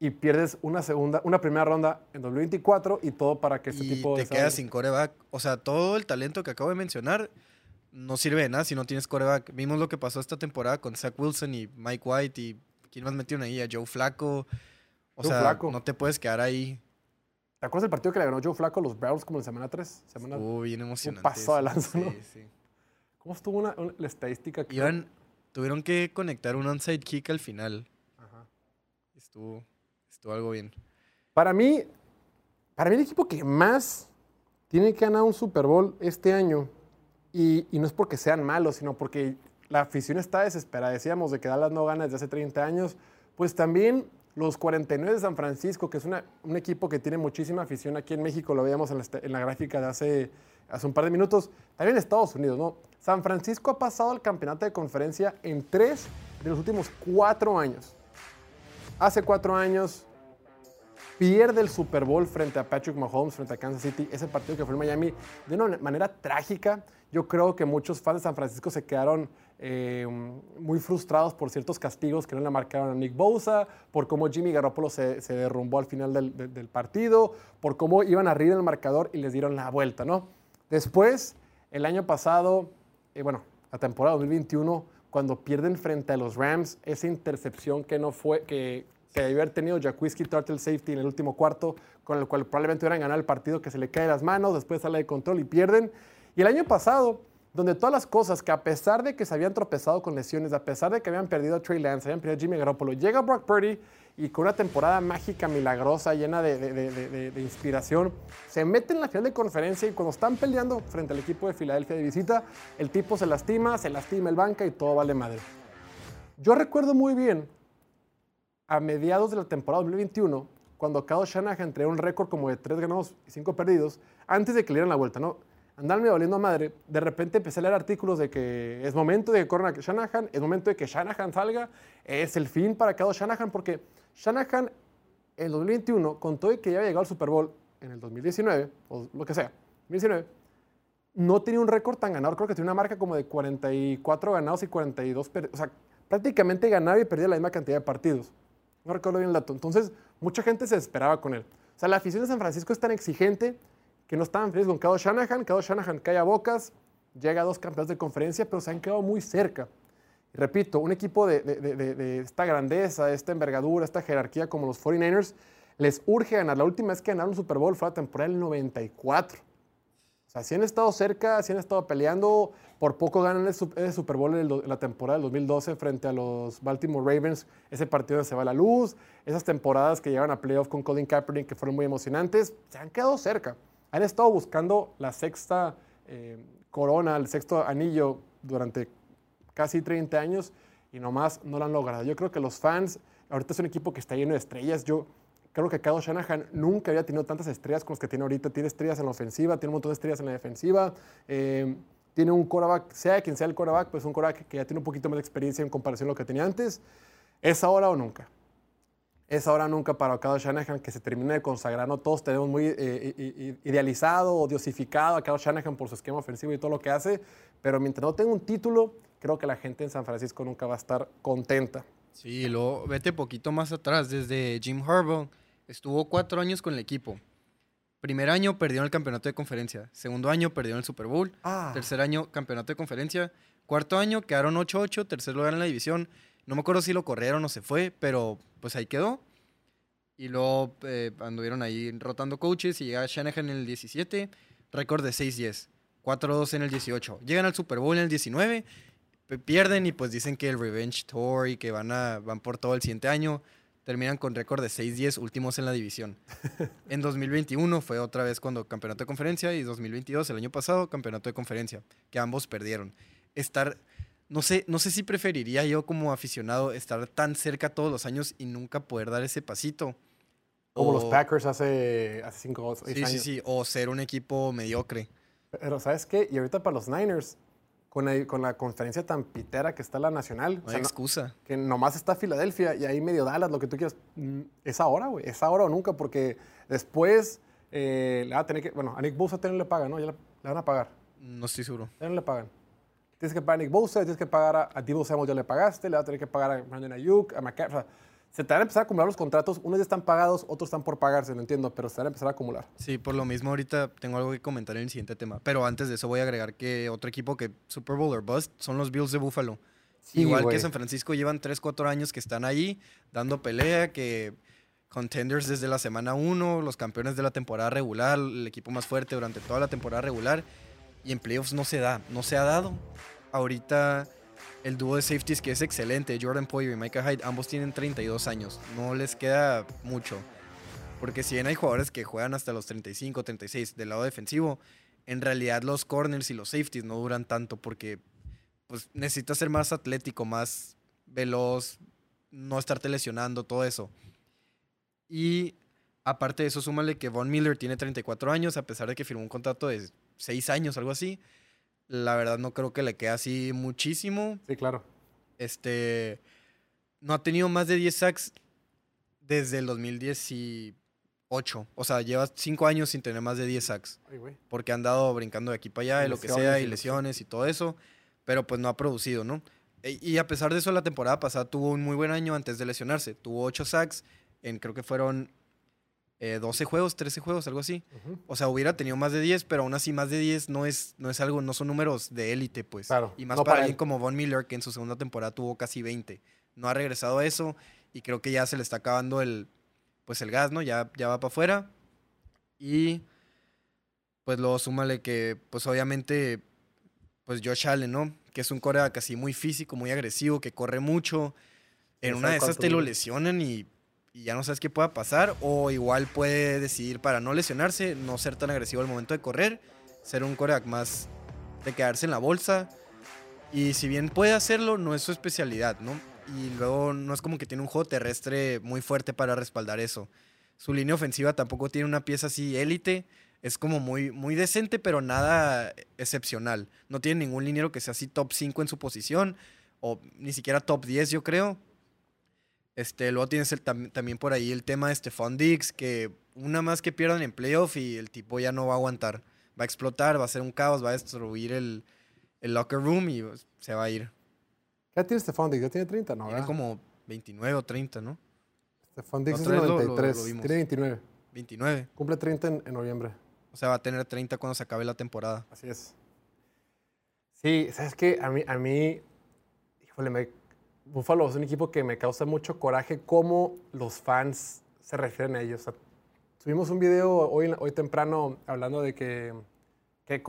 y pierdes una segunda, una primera ronda en 2024 y todo para que este y tipo te de quedas sin coreback. O sea, todo el talento que acabo de mencionar no sirve de nada si no tienes coreback. Vimos lo que pasó esta temporada con Zach Wilson y Mike White y ¿quién más metieron ahí? A Joe Flaco. O Joe sea, Flacco. no te puedes quedar ahí. ¿Te acuerdas del partido que le ganó Joe Flaco a los Browns como en semana 3? Semana... Estuvo bien emocionante. paso de lanza, ¿no? Sí, sí. ¿Cómo estuvo una, una- la estadística? que- Iban, tuvieron que conectar un onside kick al final. Ajá. Estuvo, estuvo algo bien. Para mí, para mí el equipo que más tiene que ganar un Super Bowl este año, y, y no es porque sean malos, sino porque la afición está desesperada. Decíamos de que Dallas no gana desde hace 30 años, pues también los 49 de San Francisco, que es una- un equipo que tiene muchísima afición aquí en México, lo veíamos en la, en la gráfica de hace, hace un par de minutos, también en Estados Unidos, ¿no? San Francisco ha pasado al campeonato de conferencia en tres de los últimos cuatro años. Hace cuatro años pierde el Super Bowl frente a Patrick Mahomes, frente a Kansas City, ese partido que fue en Miami, de una manera trágica. Yo creo que muchos fans de San Francisco se quedaron eh, muy frustrados por ciertos castigos que no le marcaron a Nick Bosa, por cómo Jimmy Garoppolo se, se derrumbó al final del, del- partido, por cómo iban arriba en el marcador y les dieron la vuelta, ¿no? Después, el año pasado, eh, bueno, la temporada 2021, cuando pierden frente a los Rams, esa intercepción que no fue, que, que debió haber tenido Jacquiski Turtle Safety en el último cuarto, con el cual probablemente hubieran ganado el partido, que se le cae las manos, después sale de control y pierden. Y el año pasado, donde todas las cosas que a pesar de que se habían tropezado con lesiones, a pesar de que habían perdido a Trey Lance, habían perdido a Jimmy Garoppolo, llega Brock Purdy y con una temporada mágica, milagrosa, llena de, inspiración, se mete en la final de conferencia y cuando están peleando frente al equipo de Filadelfia de visita, el tipo se lastima, se lastima el banca y todo vale madre. Yo recuerdo muy bien a mediados de la temporada 2021, cuando Kyle Shanahan traía un récord como de 3 ganados y 5 perdidos, antes de que le dieran la vuelta, ¿no? Andarme doliendo a madre, de repente empecé a leer artículos de que es momento de que corran a Shanahan, es momento de que Shanahan salga, es el fin para Kyle Shanahan, porque Shanahan en el 2021, con todo y que ya había llegado al Super Bowl en el 2019, o lo que sea, 2019, no tenía un récord tan ganador, creo que tenía una marca como de 44 ganados y 42 perdidos. O sea, prácticamente ganaba y perdía la misma cantidad de partidos. No recuerdo bien el dato. Entonces, mucha gente se desesperaba con él. O sea, la afición de San Francisco es tan exigente que no estaban felices con Kyle Shanahan. Kyle Shanahan cae a bocas, llega a dos campeones de conferencia, pero se han quedado muy cerca. Repito, un equipo de, de- de- de- esta grandeza, esta envergadura, esta jerarquía como los 49ers, les urge ganar. La última vez que ganaron un Super Bowl fue la temporada del 94. O sea, sí han estado cerca, sí han estado peleando. Por poco ganan el, Sup- el Super Bowl en la temporada del 2012 frente a los Baltimore Ravens. Ese partido donde se va la luz. Esas temporadas que llegaron a playoff con Colin Kaepernick que fueron muy emocionantes. Se han quedado cerca. Han estado buscando la sexta eh, corona, el sexto anillo durante casi 30 años y nomás no lo han logrado. Yo creo que los fans, ahorita es un equipo que está lleno de estrellas. Yo creo que Kyle Shanahan nunca había tenido tantas estrellas como las que tiene ahorita. Tiene estrellas en la ofensiva, tiene un montón de estrellas en la defensiva. eh, tiene un quarterback, sea quien sea el quarterback, pues un quarterback que ya tiene un poquito más de experiencia en comparación a lo que tenía antes. ¿Es ahora o nunca? Es ahora nunca para Kyle Shanahan que se termine de consagrar. No todos tenemos muy eh, idealizado o diosificado a Kyle Shanahan por su esquema ofensivo y todo lo que hace, pero mientras no tenga un título, creo que la gente en San Francisco nunca va a estar contenta. Sí, luego vete poquito más atrás, desde Jim Harbaugh estuvo cuatro años con el equipo. Primer año perdieron el campeonato de conferencia, segundo año perdieron el Super Bowl, Ah. tercer año campeonato de conferencia, cuarto año quedaron 8-8, tercer lugar en la división. No me acuerdo si lo corrieron o se fue, pero pues ahí quedó. Y luego eh, anduvieron ahí rotando coaches y llega Shanahan en el 17, récord de 6-10, 4-2 en el 18. Llegan al Super Bowl en el 19, pe- pierden y pues dicen que el Revenge Tour y que van, a, van por todo el siguiente año. Terminan con récord de 6-10, últimos en la división. [LAUGHS] en 2021 fue otra vez cuando campeonato de conferencia y 2022, el año pasado, campeonato de conferencia, que ambos perdieron. Estar, no sé, no sé si preferiría yo como aficionado estar tan cerca todos los años y nunca poder dar ese pasito. Como O- los Packers hace, hace cinco o seis Sí, años. sí, sí. O ser un equipo mediocre. Pero ¿sabes qué? Y ahorita para los Niners, con la, con la conferencia tan pitera que está la nacional, No o hay sea, no- excusa. que nomás está Filadelfia y ahí medio Dallas, lo que tú quieras. mm, Es ahora, güey. Es ahora o nunca, porque después eh, le va a tener que. Bueno, a Nick Bosa también le pagan, ¿no? Ya le, le van a pagar. No estoy seguro. Ya no le pagan. Tienes que pagar a Nick Bosa, tienes que pagar a, a Divo Samuel, ya le pagaste, le va a tener que pagar a Brandon Ayuk, a McCaffrey. O sea, se te van a empezar a acumular los contratos. Unos ya están pagados, otros están por pagarse, lo entiendo, pero se van a empezar a acumular. Sí, por lo mismo ahorita tengo algo que comentar en el siguiente tema. Pero antes de eso voy a agregar que otro equipo que Super Bowl or Bust son los Bills de Buffalo. Sí, Igual güey. que San Francisco llevan 3, 4 años que están ahí dando pelea, que contenders desde la semana 1, los campeones de la temporada regular, el equipo más fuerte durante toda la temporada regular. Y en playoffs no se da, no se ha dado. Ahorita el dúo de safeties que es excelente, Jordan Poyer y Micah Hyde, ambos tienen 32 años. No les queda mucho. Porque si bien hay jugadores que juegan hasta los 35, 36 del lado defensivo, en realidad los corners y los safeties no duran tanto porque pues necesitas ser más atlético, más veloz, no estarte lesionando, todo eso. Y aparte de eso, súmale que Von Miller tiene 34 años, a pesar de que firmó un contrato de 6 años, algo así. La verdad no creo que le quede así muchísimo. Sí, claro. Este no ha tenido más de 10 sacks desde el 2018. O sea, lleva 5 años sin tener más de 10 sacks Ay, güey. porque han dado brincando de aquí para allá Y y lo que sea, y lesiones y todo eso, pero pues no ha producido, ¿no? E- Y a pesar de eso, la temporada pasada tuvo un muy buen año antes de lesionarse. Tuvo 8 sacks en creo que fueron eh, 12 juegos, 13 juegos, algo así. O sea, hubiera tenido más de 10, pero aún así más de 10 no es, no es algo, no son números de élite, pues. Claro, Y más no para para alguien como Von Miller, que en su segunda temporada tuvo casi 20. No ha regresado a eso y creo que ya se le está acabando el, pues el gas, ¿no? Ya, ya va para afuera. Y pues luego súmale que, pues obviamente, pues Josh Allen, ¿no? Que es un coreback así muy físico, muy agresivo, que corre mucho. En una de esas te lo lesionan y, y ya no sabes qué pueda pasar. O igual puede decidir para no lesionarse, no ser tan agresivo al momento de correr, ser un coreback más de quedarse en la bolsa. Y si bien puede hacerlo, no es su especialidad, ¿no? Y luego no es como que tiene un juego terrestre muy fuerte para respaldar eso. Su línea ofensiva tampoco tiene una pieza así élite. Es como muy, muy decente, pero nada excepcional. No tiene ningún liniero que sea así top 5 en su posición. O ni siquiera top 10, yo creo. Este, luego tienes el tam- también por ahí el tema de Stephon Diggs, que una más que pierdan en playoff y el tipo ya no va a aguantar. Va a explotar, va a ser un caos, va a destruir el, el locker room y pues, se va a ir. ¿Ya tiene Stephon Diggs? ¿Ya tiene 30? No, Tiene ¿verdad? como 29 o 30, ¿no? Stephon Diggs es otra de vez lo- lo- lo 93. tiene 29. 29. Cumple 30 en, en noviembre. O sea, va a tener 30 cuando se acabe la temporada. Así es. Sí, ¿sabes qué? A mí, a mí híjole, me, Buffalo es un equipo que me causa mucho coraje cómo los fans se refieren a ellos. O sea, subimos un video hoy, hoy temprano hablando de que, que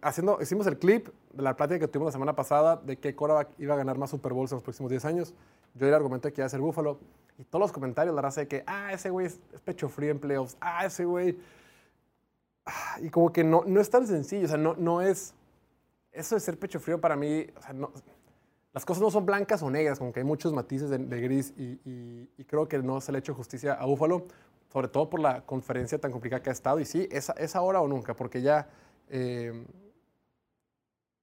haciendo, hicimos el clip de la plática que tuvimos la semana pasada de que quarterback iba a ganar más Super Bowls en los próximos 10 años. Yo el argumento de que iba a ser Buffalo. Y todos los comentarios, la raza de que, ah, ese güey es, es pecho frío en playoffs. Ah, ese güey... Ah, Y como que no, no es tan sencillo. O sea, no, no es eso de ser pecho frío para mí, o sea, no- las cosas no son blancas o negras, como que hay muchos matices de, de gris y, y- y creo que no se le ha hecho justicia a Búfalo, sobre todo por la conferencia tan complicada que ha estado. Y sí, es, es ahora o nunca, porque ya, eh,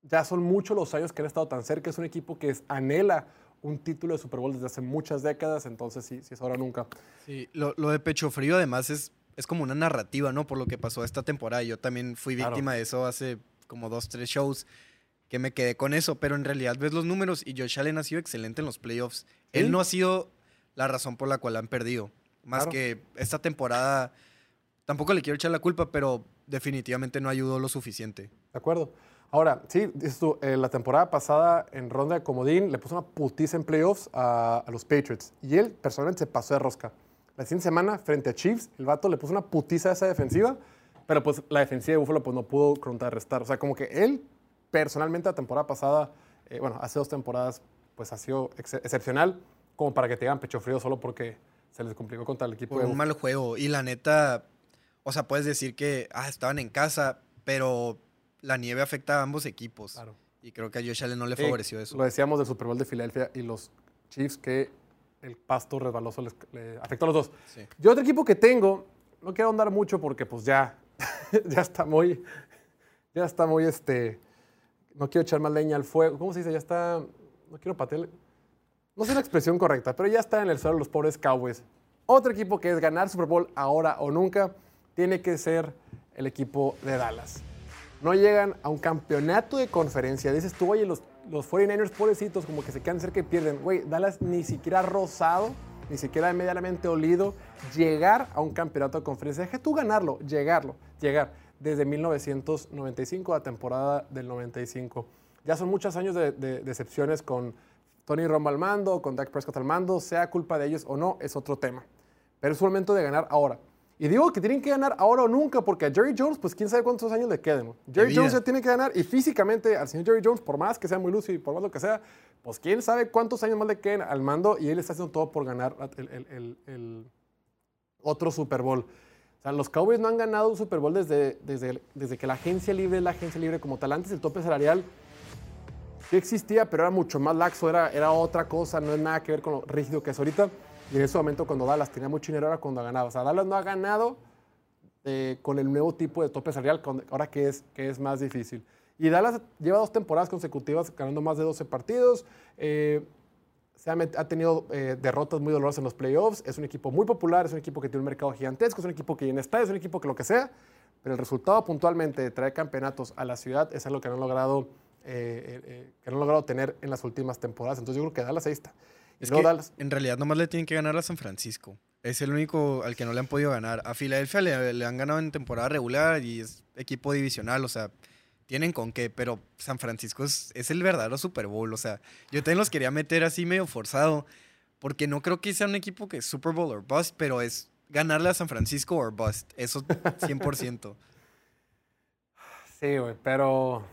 ya son muchos los años que han estado tan cerca. Es un equipo que es- anhela un título de Super Bowl desde hace muchas décadas, entonces sí, sí es ahora o nunca. Sí, lo, lo de Pecho Frío además es, es como una narrativa, ¿no? Por lo que pasó esta temporada. Yo también fui Claro. víctima de eso hace como dos, tres shows que me quedé con eso, pero en realidad ves los números y Josh Allen ha sido excelente en los playoffs. Sí. Él no ha sido la razón por la cual han perdido. Más Claro. que esta temporada, tampoco le quiero echar la culpa, pero definitivamente no ayudó lo suficiente. ¿De acuerdo? Ahora, sí, tú, eh, la temporada pasada en ronda de comodín le puso una putiza en playoffs a, a los Patriots. Y él personalmente se pasó de rosca. La siguiente semana, frente a Chiefs, el vato le puso una putiza a esa defensiva, pero pues la defensiva de Buffalo pues, no pudo contrarrestar. O sea, como que él personalmente la temporada pasada, eh, bueno, hace dos temporadas, pues ha sido ex- excepcional, como para que te digan pecho frío solo porque se les complicó contra el equipo un mal juego. Y la neta, o sea, puedes decir que ah, estaban en casa, pero la nieve afecta a ambos equipos. Claro. Y creo que a Josh Allen no le Sí, favoreció eso. Lo decíamos del Super Bowl de Filadelfia y los Chiefs que el pasto resbaloso les, le afectó a los dos. Yo otro equipo que tengo, no quiero andar mucho porque pues ya, [LAUGHS] ya está muy, ya está muy, este, no quiero echar más leña al fuego. ¿Cómo se dice? Ya está, no quiero patear, no sé la expresión correcta, pero ya está en el suelo los pobres Cowboys. Otro equipo que es ganar Super Bowl ahora o nunca, tiene que ser el equipo de Dallas. No llegan a un campeonato de conferencia. Dices tú, oye, los, los 49ers pobrecitos como que se quedan cerca y pierden. Güey, Dallas ni siquiera rosado, ni siquiera medianamente olido, llegar a un campeonato de conferencia. Deja tú ganarlo, llegarlo, llegar. Desde 1995 a temporada del 95. Ya son muchos años de, de decepciones con Tony Romo al mando, con Dak Prescott al mando, sea culpa de ellos o no, es otro tema. Pero es un momento de ganar ahora. Y digo que tienen que ganar ahora o nunca, porque a Jerry Jones, pues quién sabe cuántos años le queden. Jerry Jones ya tiene que ganar y físicamente al señor Jerry Jones, por más que sea muy lúcido y por más lo que sea, pues quién sabe cuántos años más le queden al mando y él está haciendo todo por ganar el, otro Super Bowl. O sea, los Cowboys no han ganado un Super Bowl desde, desde, desde que la agencia libre es la agencia libre como tal. Antes el tope salarial sí existía, pero era mucho más laxo, era, era otra cosa, no es nada que ver con lo rígido que es ahorita. Y en ese momento cuando Dallas tenía mucho dinero era cuando ganaba. O sea, Dallas no ha ganado eh, con el nuevo tipo de tope salarial, ahora que es, que es más difícil. Y Dallas lleva dos temporadas consecutivas ganando más de 12 partidos. Eh, se ha, tenido eh, derrotas muy dolorosas en los playoffs. Es un equipo muy popular, es un equipo que tiene un mercado gigantesco, es un equipo que llena está, es un equipo que lo que sea. Pero el resultado puntualmente de traer campeonatos a la ciudad es algo que no han logrado, que no han logrado tener en las últimas temporadas. Entonces yo creo que Dallas ahí está. Es que en realidad nomás le tienen que ganar a San Francisco. Es el único al que no le han podido ganar. A Filadelfia le, han ganado en temporada regular y es equipo divisional, o sea, tienen con qué, pero San Francisco es, el verdadero Super Bowl. O sea, yo también los quería meter así medio forzado, porque no creo que sea un equipo que es Super Bowl o bust, pero es ganarle a San Francisco o bust. Eso 100%. sí, güey, pero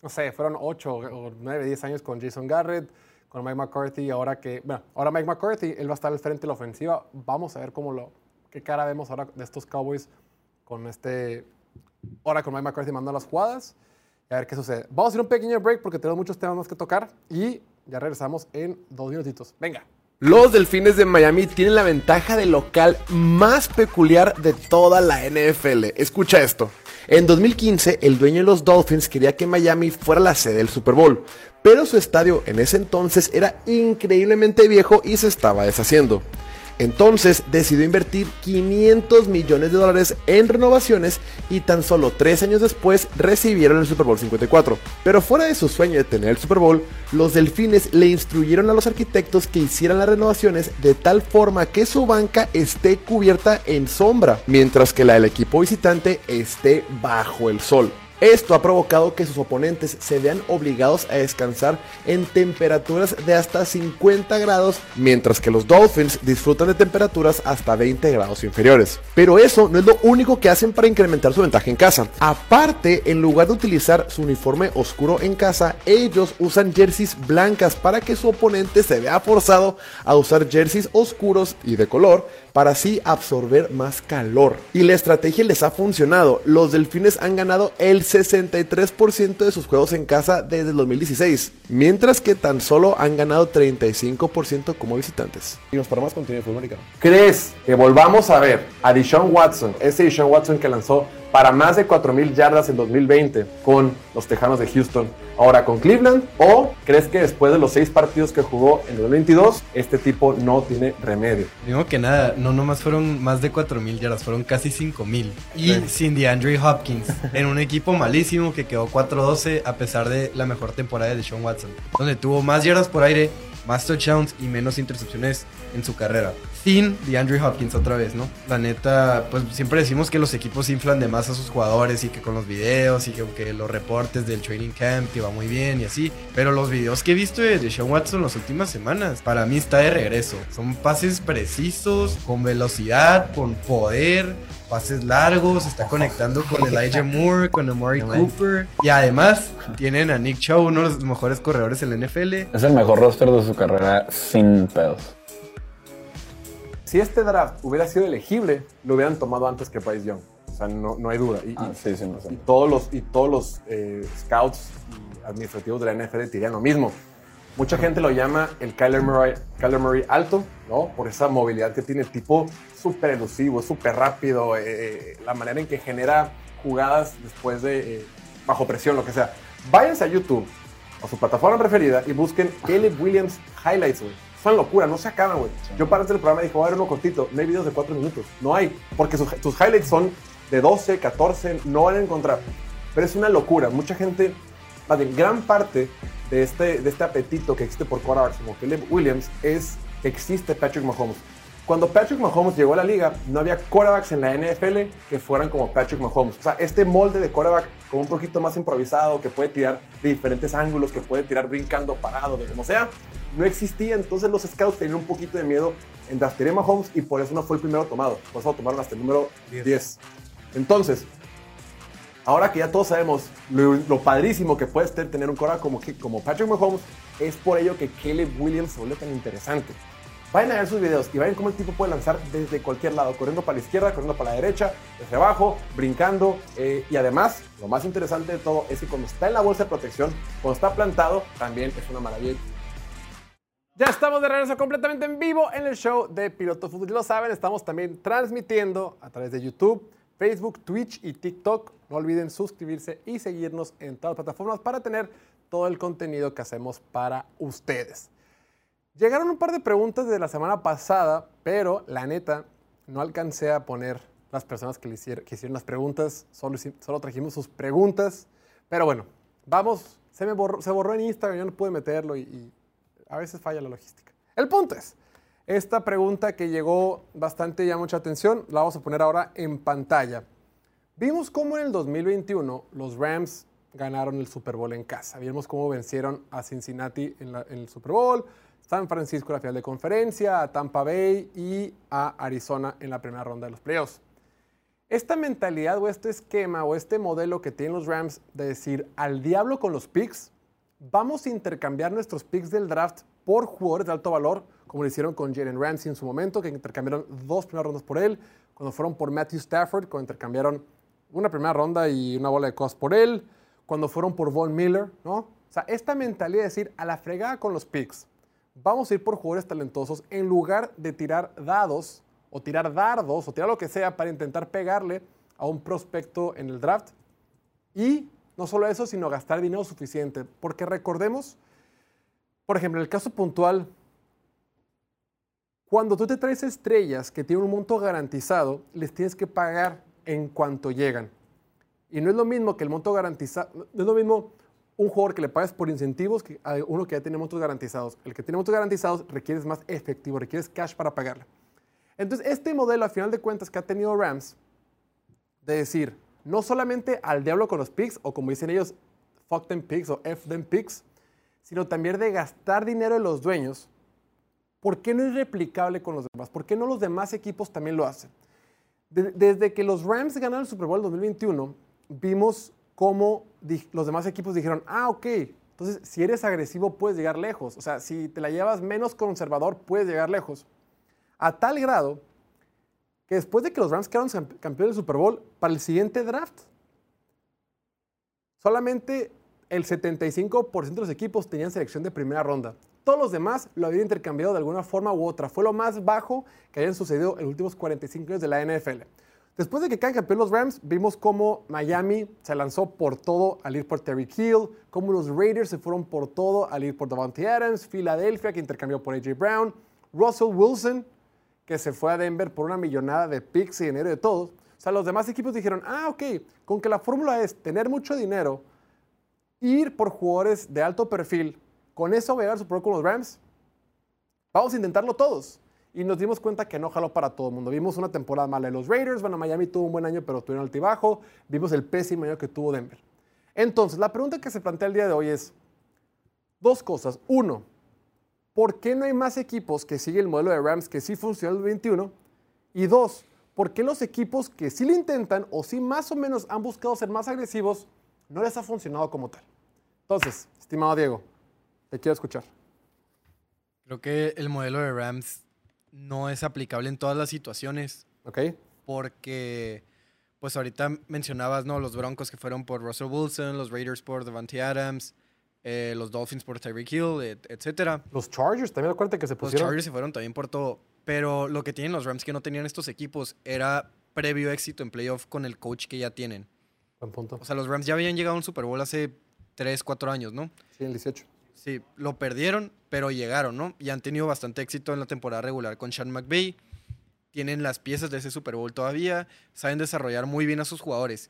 no sé, fueron 8 o 9, 10 años con Jason Garrett con Mike McCarthy. Ahora que, bueno, ahora Mike McCarthy, él va a estar al frente de la ofensiva. Vamos a ver cómo lo, qué cara vemos ahora de estos Cowboys con este, ahora con Mike McCarthy mandando las jugadas. A ver qué sucede. Vamos a hacer un pequeño break porque tenemos muchos temas más que tocar y ya regresamos en dos minutitos. Venga. Los Delfines de Miami tienen la ventaja de local más peculiar de toda la NFL. Escucha esto. En 2015, el dueño de los Dolphins quería que Miami fuera la sede del Super Bowl, pero su estadio en ese entonces era increíblemente viejo y se estaba deshaciendo. Entonces decidió invertir 500 millones de dólares en renovaciones y tan solo tres años después recibieron el Super Bowl 54. Pero fuera de su sueño de tener el Super Bowl, los delfines le instruyeron a los arquitectos que hicieran las renovaciones de tal forma que su banca esté cubierta en sombra, mientras que la del equipo visitante esté bajo el sol. Esto ha provocado que sus oponentes se vean obligados a descansar en temperaturas de hasta 50 grados, mientras que los Dolphins disfrutan de temperaturas hasta 20 grados inferiores. Pero eso no es lo único que hacen para incrementar su ventaja en casa. Aparte, en lugar de utilizar su uniforme oscuro en casa, ellos usan jerseys blancas para que su oponente se vea forzado a usar jerseys oscuros y de color para así absorber más calor. Y la estrategia les ha funcionado. Los delfines han ganado el 63% de sus juegos en casa desde el 2016, mientras que tan solo han ganado 35% como visitantes. Y nos paramos con de fútbol americano. ¿Crees que volvamos a ver a Deshaun Watson, ese Deshaun Watson que lanzó para más de 4.000 yardas en 2020 con los Tejanos de Houston, ahora con Cleveland? ¿O crees que después de los seis partidos que jugó en 2022, este tipo no tiene remedio? Digo que nada, no nomás fueron más de 4.000 yardas, fueron casi 5.000. Y sin DeAndre Hopkins, en un equipo malísimo que quedó 4-12 a pesar de la mejor temporada de Sean Watson, donde tuvo más yardas por aire, más touchdowns y menos intercepciones en su carrera sin DeAndre Hopkins otra vez, ¿no? La neta, pues siempre decimos que los equipos inflan de más a sus jugadores y que con los videos y que, los reportes del training camp que va muy bien y así. Pero los videos que he visto de, de Sean Watson las últimas semanas, para mí está de regreso. Son pases precisos, con velocidad, con poder, pases largos, está conectando con Elijah Moore, con Amari Cooper. Y además tienen a Nick Chow, uno de los mejores corredores en la NFL. Es el mejor roster de su carrera sin pedos si este draft hubiera sido elegible, lo hubieran tomado antes que Bryce Young. O sea, no, no hay duda. Y, ah, sí, sí, todos los, y todos los eh, scouts y administrativos de la NFL dirían lo mismo. Mucha gente lo llama el Kyler Murray, Kyler Murray alto, ¿no? Por esa movilidad que tiene el tipo súper elusivo, súper rápido, eh, la manera en que genera jugadas después de eh, bajo presión, lo que sea. Váyanse a YouTube o su plataforma preferida y busquen Caleb Williams Highlights, güey. Una locura, no se acaban, güey. Yo para del programa dije, voy a ver uno cortito. No hay videos de 4 minutos. No hay. Porque sus, sus highlights son de 12, 14, no van a encontrar. Pero es una locura. Mucha gente, más bien, gran parte de este, de este apetito que existe por quarterbacks como Caleb Williams es que existe Patrick Mahomes. Cuando Patrick Mahomes llegó a la liga, no había quarterbacks en la NFL que fueran como Patrick Mahomes. O sea, este molde de quarterback como un poquito más improvisado, que puede tirar de diferentes ángulos, que puede tirar brincando, parado, de como sea, no existía. Entonces los scouts tenían un poquito de miedo en draftear a Mahomes y por eso no fue el primero tomado. Por eso lo tomaron hasta el número 10. Entonces, ahora que ya todos sabemos lo, padrísimo que puede ser tener un quarterback como, como Patrick Mahomes, es por ello que Caleb Williams se vuelve tan interesante. Vayan a ver sus videos y vayan cómo el tipo puede lanzar desde cualquier lado, corriendo para la izquierda, corriendo para la derecha, desde abajo, brincando. Eh, y además, lo más interesante de todo es que cuando está en la bolsa de protección, cuando está plantado, también es una maravilla. Ya estamos de regreso completamente en vivo en el show de Piloto Fútbol. Lo saben, estamos también transmitiendo a través de YouTube, Facebook, Twitch y TikTok. No olviden suscribirse y seguirnos en todas las plataformas para tener todo el contenido que hacemos para ustedes. Llegaron un par de preguntas de la semana pasada, pero la neta, no alcancé a poner las personas que, le hicieron, las preguntas, solo, solo trajimos sus preguntas. Pero bueno, vamos, se me borró, se borró en Instagram, yo no pude meterlo y a veces falla la logística. El punto es, esta pregunta que llegó bastante ya mucha atención, la vamos a poner ahora en pantalla. Vimos cómo en el 2021 los Rams ganaron el Super Bowl en casa. Vimos cómo vencieron a Cincinnati en, el Super Bowl, San Francisco en la final de conferencia, a Tampa Bay y a Arizona en la primera ronda de los playoffs. Esta mentalidad o este esquema o este modelo que tienen los Rams de decir al diablo con los picks, vamos a intercambiar nuestros picks del draft por jugadores de alto valor, como lo hicieron con Jalen Ramsey en su momento, que intercambiaron dos primeras rondas por él, cuando fueron por Matthew Stafford, cuando intercambiaron una primera ronda y una bola de cosas por él, cuando fueron por Von Miller, ¿no? O sea, esta mentalidad de decir a la fregada con los picks, vamos a ir por jugadores talentosos en lugar de tirar dados o tirar dardos o tirar lo que sea para intentar pegarle a un prospecto en el draft. Y no solo eso, sino gastar dinero suficiente. Porque recordemos, por ejemplo, el caso puntual, cuando tú te traes estrellas que tienen un monto garantizado, les tienes que pagar en cuanto llegan. Y no es lo mismo que el monto garantizado, no es lo mismo un jugador que le pagues por incentivos que uno que ya tiene montos garantizados. El que tiene montos garantizados requieres más efectivo, requieres cash para pagarle. Entonces, este modelo, a final de cuentas, que ha tenido Rams, de decir, no solamente al diablo con los picks, o como dicen ellos, fuck them picks o F them picks, sino también de gastar dinero de los dueños, ¿por qué no es replicable con los demás? ¿Por qué no los demás equipos también lo hacen? desde que los Rams ganaron el Super Bowl 2021, vimos cómo los demás equipos dijeron, ah, ok, entonces si eres agresivo puedes llegar lejos. O sea, si te la llevas menos conservador puedes llegar lejos. A tal grado que después de que los Rams quedaron campeones del Super Bowl, para el siguiente draft, solamente el 75% de los equipos tenían selección de primera ronda. Todos los demás lo habían intercambiado de alguna forma u otra. Fue lo más bajo que habían sucedido en los últimos 45 años de la NFL. Después de que caen campeón los Rams, vimos cómo Miami se lanzó por todo al ir por Terry Hill, cómo los Raiders se fueron por todo al ir por Davante Adams, Filadelfia que intercambió por AJ Brown, Russell Wilson que se fue a Denver por una millonada de picks y dinero de todos. O sea, los demás equipos dijeron, ah, ok, con que la fórmula es tener mucho dinero, ir por jugadores de alto perfil, con eso voy a su con los Rams. Vamos a intentarlo todos y nos dimos cuenta que no jaló para todo el mundo. Vimos una temporada mala de los Raiders, bueno, Miami tuvo un buen año, pero tuvieron altibajo. Vimos el pésimo año que tuvo Denver. Entonces, la pregunta que se plantea el día de hoy es dos cosas. Uno, ¿por qué no hay más equipos que siguen el modelo de Rams que sí funcionó el 21? Y dos, ¿por qué los equipos que sí lo intentan o sí más o menos han buscado ser más agresivos no les ha funcionado como tal? Entonces, estimado Diego, te quiero escuchar. Creo que el modelo de Rams no es aplicable en todas las situaciones. Ok. Porque, pues ahorita mencionabas, ¿no? Los Broncos que fueron por Russell Wilson, los Raiders por Devante Adams. eh, los Dolphins por Tyreek Hill, et- etcétera. Los Chargers, también acuérdate que se Los pusieron. Chargers se fueron también por todo. Pero lo que tienen los Rams que no tenían estos equipos era previo éxito en playoff con el coach que ya tienen. Buen punto. O sea, los Rams ya habían llegado a un Super Bowl hace 3, 4 años, ¿no? Sí, el 18. Sí, lo perdieron, pero llegaron, ¿no? Y han tenido bastante éxito en la temporada regular con Sean McVay. Tienen las piezas de ese Super Bowl todavía. Saben desarrollar muy bien a sus jugadores.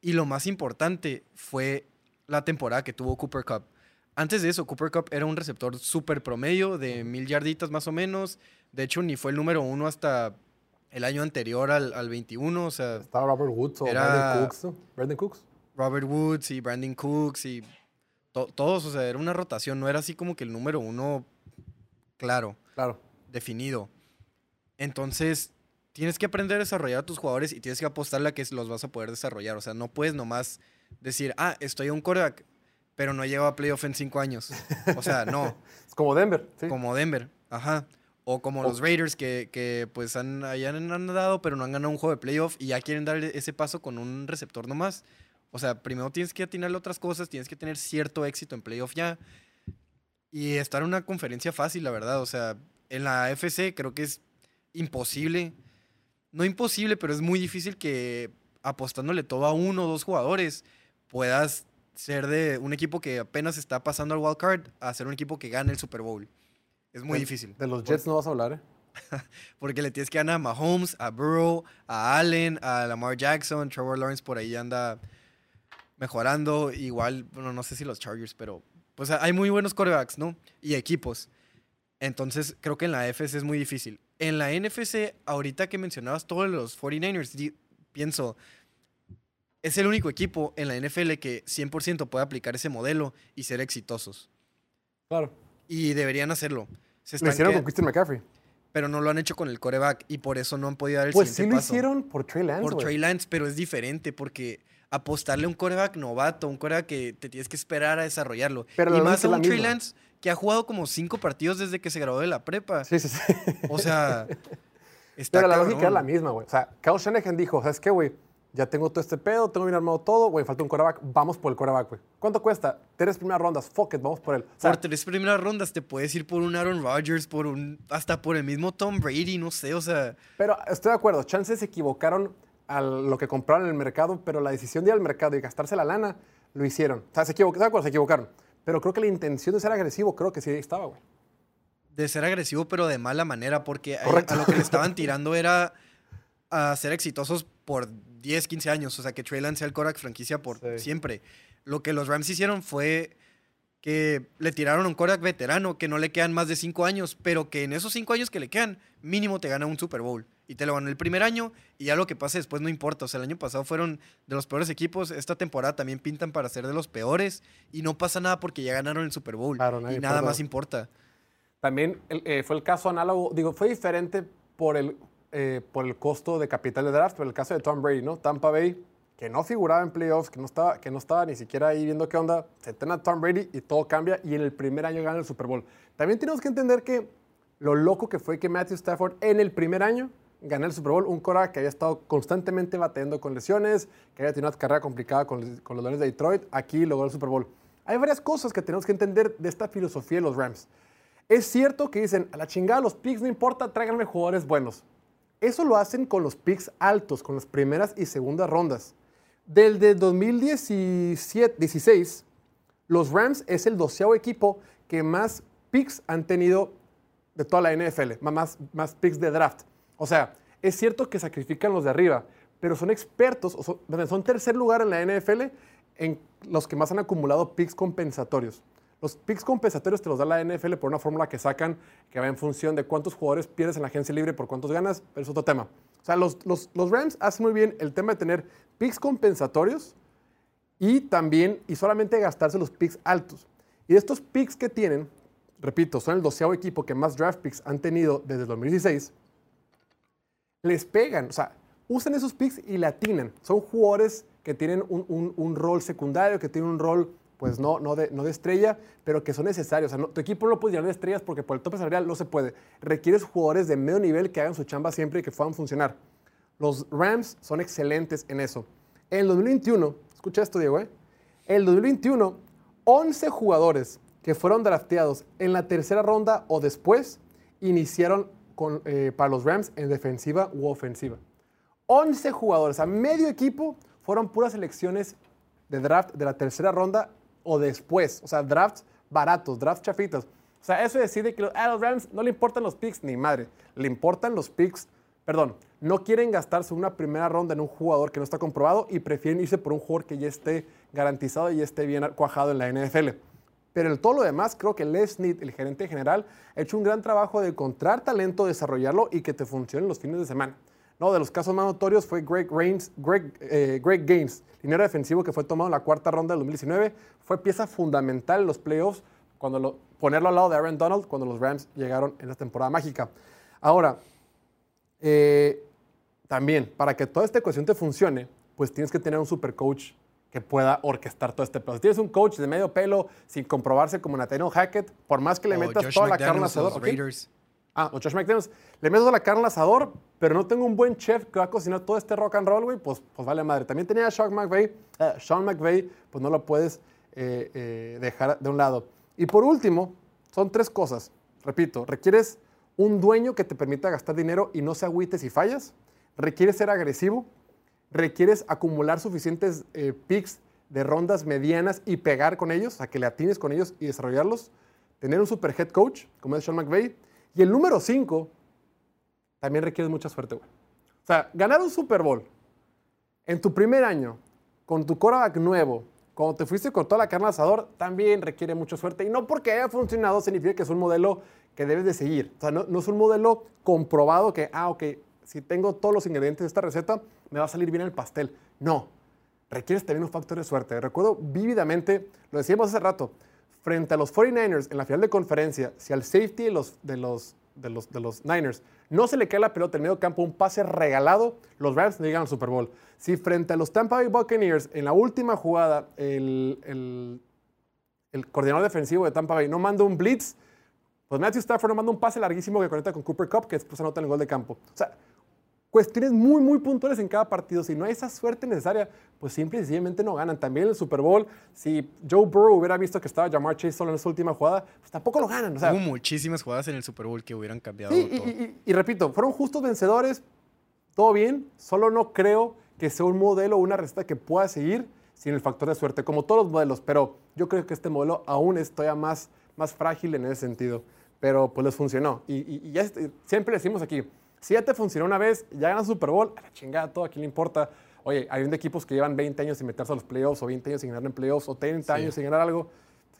Y lo más importante fue la temporada que tuvo Cooper Cup. Antes de eso, Cooper Cup era un receptor súper promedio de mil yarditas más o menos. De hecho, ni fue el número uno hasta el año anterior al, al 21. O sea, Estaba Robert Woods o Era- Brandon Cooks. ¿no? Brandon Cooks. Robert Woods y Brandon Cooks y to- todos, o sea, era una rotación, no era así como que el número uno claro, Claro. definido. Entonces, tienes que aprender a desarrollar a tus jugadores y tienes que apostarle a que los vas a poder desarrollar. O sea, no puedes nomás decir, ah, estoy a un quarterback, pero no llego a playoff en cinco años. O sea, no, [LAUGHS] Es como Denver. Sí. como Denver, ajá. O como los Raiders que, que, pues han, ahí han, han dado, pero no han ganado un juego de playoff y ya quieren dar ese paso con un receptor nomás. O sea, primero tienes que atinarle otras cosas, tienes que tener cierto éxito en playoff ya. Y estar en una conferencia fácil, la verdad. O sea, en la AFC creo que es imposible. No imposible, pero es muy difícil que apostándole todo a uno o dos jugadores puedas ser de un equipo que apenas está pasando al wild card a ser un equipo que gane el Super Bowl. Es muy De- difícil. De los Jets no vas a hablar, ¿eh? [LAUGHS] Porque le tienes que ganar a Mahomes, a Burrow, a Allen, a Lamar Jackson, Trevor Lawrence por ahí anda mejorando. Igual, bueno, no sé si los Chargers, pero pues hay muy buenos quarterbacks, ¿no? Y equipos. Entonces, creo que en la FC es muy difícil. En la NFC, ahorita que mencionabas todos los 49ers, di- pienso, es el único equipo en la NFL que 100% puede aplicar ese modelo y ser exitosos. Claro. Y deberían hacerlo. Se Lo están hicieron con Christian McCaffrey. pero no lo han hecho con el coreback y por eso no han podido dar el Pues sí siguiente lo paso. hicieron por Trey Lance. por güey. Trey Lance, pero es diferente porque apostarle a un coreback novato, un coreback que te tienes que esperar a desarrollarlo. Pero y más a un Trey. Lance que ha jugado como cinco partidos desde que se graduó de la prepa. Sí, sí, sí. O sea, [LAUGHS] está Pero la cabrón. lógica es la misma, güey. O sea, Kyle Shanahan dijo, ¿sabes qué, güey? Ya tengo todo este pedo, tengo bien armado todo, güey, falta un coreback, vamos por el coreback, güey. ¿Cuánto cuesta? Tres primeras rondas, fuck it, vamos por él. O sea, Por tres primeras rondas te puedes ir por un Aaron Rodgers, por un hasta por el mismo Tom Brady, no sé, o sea, pero estoy de acuerdo, chances se equivocaron a lo que compraron en el mercado, pero la decisión de ir al mercado y gastarse la lana, lo hicieron. O sea, se se equivocaron. Pero creo que la intención de ser agresivo, creo que sí estaba, güey. de ser agresivo, pero de mala manera, porque a, Correcto. a lo que le estaban [LAUGHS] tirando era a ser exitosos por 10, 15 años. O sea, que Trey Lance sea el Korak franquicia por Sí. siempre. Lo que los Rams hicieron fue que le tiraron a un Korak veterano que no le quedan más de 5 años, pero que en esos 5 años que le quedan, mínimo te gana un Super Bowl. Y te lo ganó el primer año y ya lo que pase después no importa. O sea, el año pasado fueron de los peores equipos. Esta temporada también pintan para ser de los peores y no pasa nada porque ya ganaron el Super Bowl. Claro, y nada más importa. También eh, fue el caso análogo, digo, fue diferente por el, eh, por el costo de capital de draft, pero el caso de Tom Brady, ¿no? Tampa Bay, que no figuraba en playoffs, que no estaba, que no estaba ni siquiera ahí viendo qué onda, se entrena Tom Brady y todo cambia y en el primer año gana el Super Bowl. También tenemos que entender que lo loco que fue que Matthew Stafford en el primer año ganó el Super Bowl, un Cora que había estado constantemente bateando con lesiones, que había tenido una carrera complicada con, con los Leones de Detroit, aquí logró el Super Bowl. Hay varias cosas que tenemos que entender de esta filosofía de los Rams. Es cierto que dicen, a la chingada los picks no importa, tráiganme jugadores buenos. Eso lo hacen con los picks altos, con las primeras y segundas rondas. Del de 2016, los Rams es el doceavo equipo que más picks han tenido de toda la NFL, más, picks de draft. O sea, es cierto que sacrifican los de arriba, pero son expertos, son tercer lugar en la NFL en los que más han acumulado picks compensatorios. Los picks compensatorios te los da la NFL por una fórmula que sacan que va en función de cuántos jugadores pierdes en la agencia libre por cuántos ganas, pero es otro tema. O sea, los, los, los Rams hacen muy bien el tema de tener picks compensatorios y también, y solamente gastarse los picks altos. Y estos picks que tienen, repito, son el doceavo equipo que más draft picks han tenido desde el 2016, les pegan, o sea, usan esos picks y latinan. Son jugadores que tienen un, un- un rol secundario, que tienen un rol, pues no, no, de, no de estrella, pero que son necesarios. O sea, tu equipo no lo puedes llenar de estrellas porque por el tope salarial no se puede. Requieres jugadores de medio nivel que hagan su chamba siempre y que puedan funcionar. Los Rams son excelentes en eso. En el 2021, escucha esto, Diego, ¿eh? En el 2021, 11 jugadores que fueron drafteados en la tercera ronda o después iniciaron con, eh, para los Rams en defensiva u ofensiva. 11 jugadores, a medio equipo fueron puras elecciones de draft de la tercera ronda o después. O sea, drafts baratos, drafts chafitos. O sea, eso decide que a los Rams no le importan los picks ni madre. Le importan los picks, perdón, no quieren gastarse una primera ronda en un jugador que no está comprobado y prefieren irse por un jugador que ya esté garantizado y ya esté bien cuajado en la NFL. Pero en todo lo demás, creo que Les Snead, el gerente general, ha hecho un gran trabajo de encontrar talento, desarrollarlo y que te funcione los fines de semana. No, de los casos más notorios fue Greg, Reigns, Greg, eh, Greg Gaines, dinero defensivo que fue tomado en la cuarta ronda del 2019. Fue pieza fundamental en los playoffs, cuando lo, ponerlo al lado de Aaron Donald cuando los Rams llegaron en la temporada mágica. Ahora, eh, también, para que toda esta ecuación te funcione, pues tienes que tener un super coach que pueda orquestar todo este pedo. Si tienes un coach de medio pelo sin comprobarse como Nathaniel Hackett, por más que le metas toda la carne asador. Ah, o Josh McDaniels. Le meto la carne al asador, pero no tengo un buen chef que va a cocinar todo este rock and roll, güey, pues, pues vale madre. También tenía a Sean McVay. Eh, Sean McVay, pues no lo puedes eh, eh, dejar de un lado. Y por último, son tres cosas. Repito, requieres un dueño que te permita gastar dinero y no se agüite si fallas. Requieres ser agresivo requieres acumular suficientes eh, picks de rondas medianas y pegar con ellos, a que le atines con ellos y desarrollarlos. Tener un super head coach, como es Sean McVay. Y el número 5 también requiere mucha suerte, güey. O sea, ganar un Super Bowl en tu primer año, con tu quarterback nuevo, cuando te fuiste con toda la carne al asador, también requiere mucha suerte. Y no porque haya funcionado significa que es un modelo que debes de seguir. O sea, no, no es un modelo comprobado que, ah, ok, si tengo todos los ingredientes de esta receta, me va a salir bien el pastel. No, requieres también un factor de suerte. Recuerdo vívidamente, lo decíamos hace rato, frente a los 49ers en la final de conferencia, si al safety de los, de los, de los, de los Niners no se le cae la pelota en medio campo, un pase regalado, los Rams llegan al Super Bowl. Si frente a los Tampa Bay Buccaneers en la última jugada el, el, el coordinador defensivo de Tampa Bay no manda un blitz, pues Matthew Stafford no manda un pase larguísimo que conecta con Cooper Cup, que después anota el gol de campo. O sea, cuestiones muy, muy puntuales en cada partido. Si no hay esa suerte necesaria, pues simple y sencillamente no ganan. También en el Super Bowl, si Joe Burrow hubiera visto que estaba Jamar Chase solo en esa última jugada, pues tampoco lo ganan. Hubo muchísimas jugadas en el Super Bowl que hubieran cambiado. Sí, Y, y, repito, fueron justos vencedores, todo bien, solo no creo que sea un modelo o una receta que pueda seguir sin el factor de suerte, como todos los modelos, pero yo creo que este modelo aún es todavía más, más frágil en ese sentido, pero pues les funcionó. Y, ya siempre decimos aquí, si ya te funcionó una vez, ya ganas Super Bowl, a la chingada, todo, ¿a quién le importa? Oye, hay un de equipos que llevan 20 años sin meterse a los playoffs, o 20 años sin ganar en playoffs, o 30 años sin ganar algo.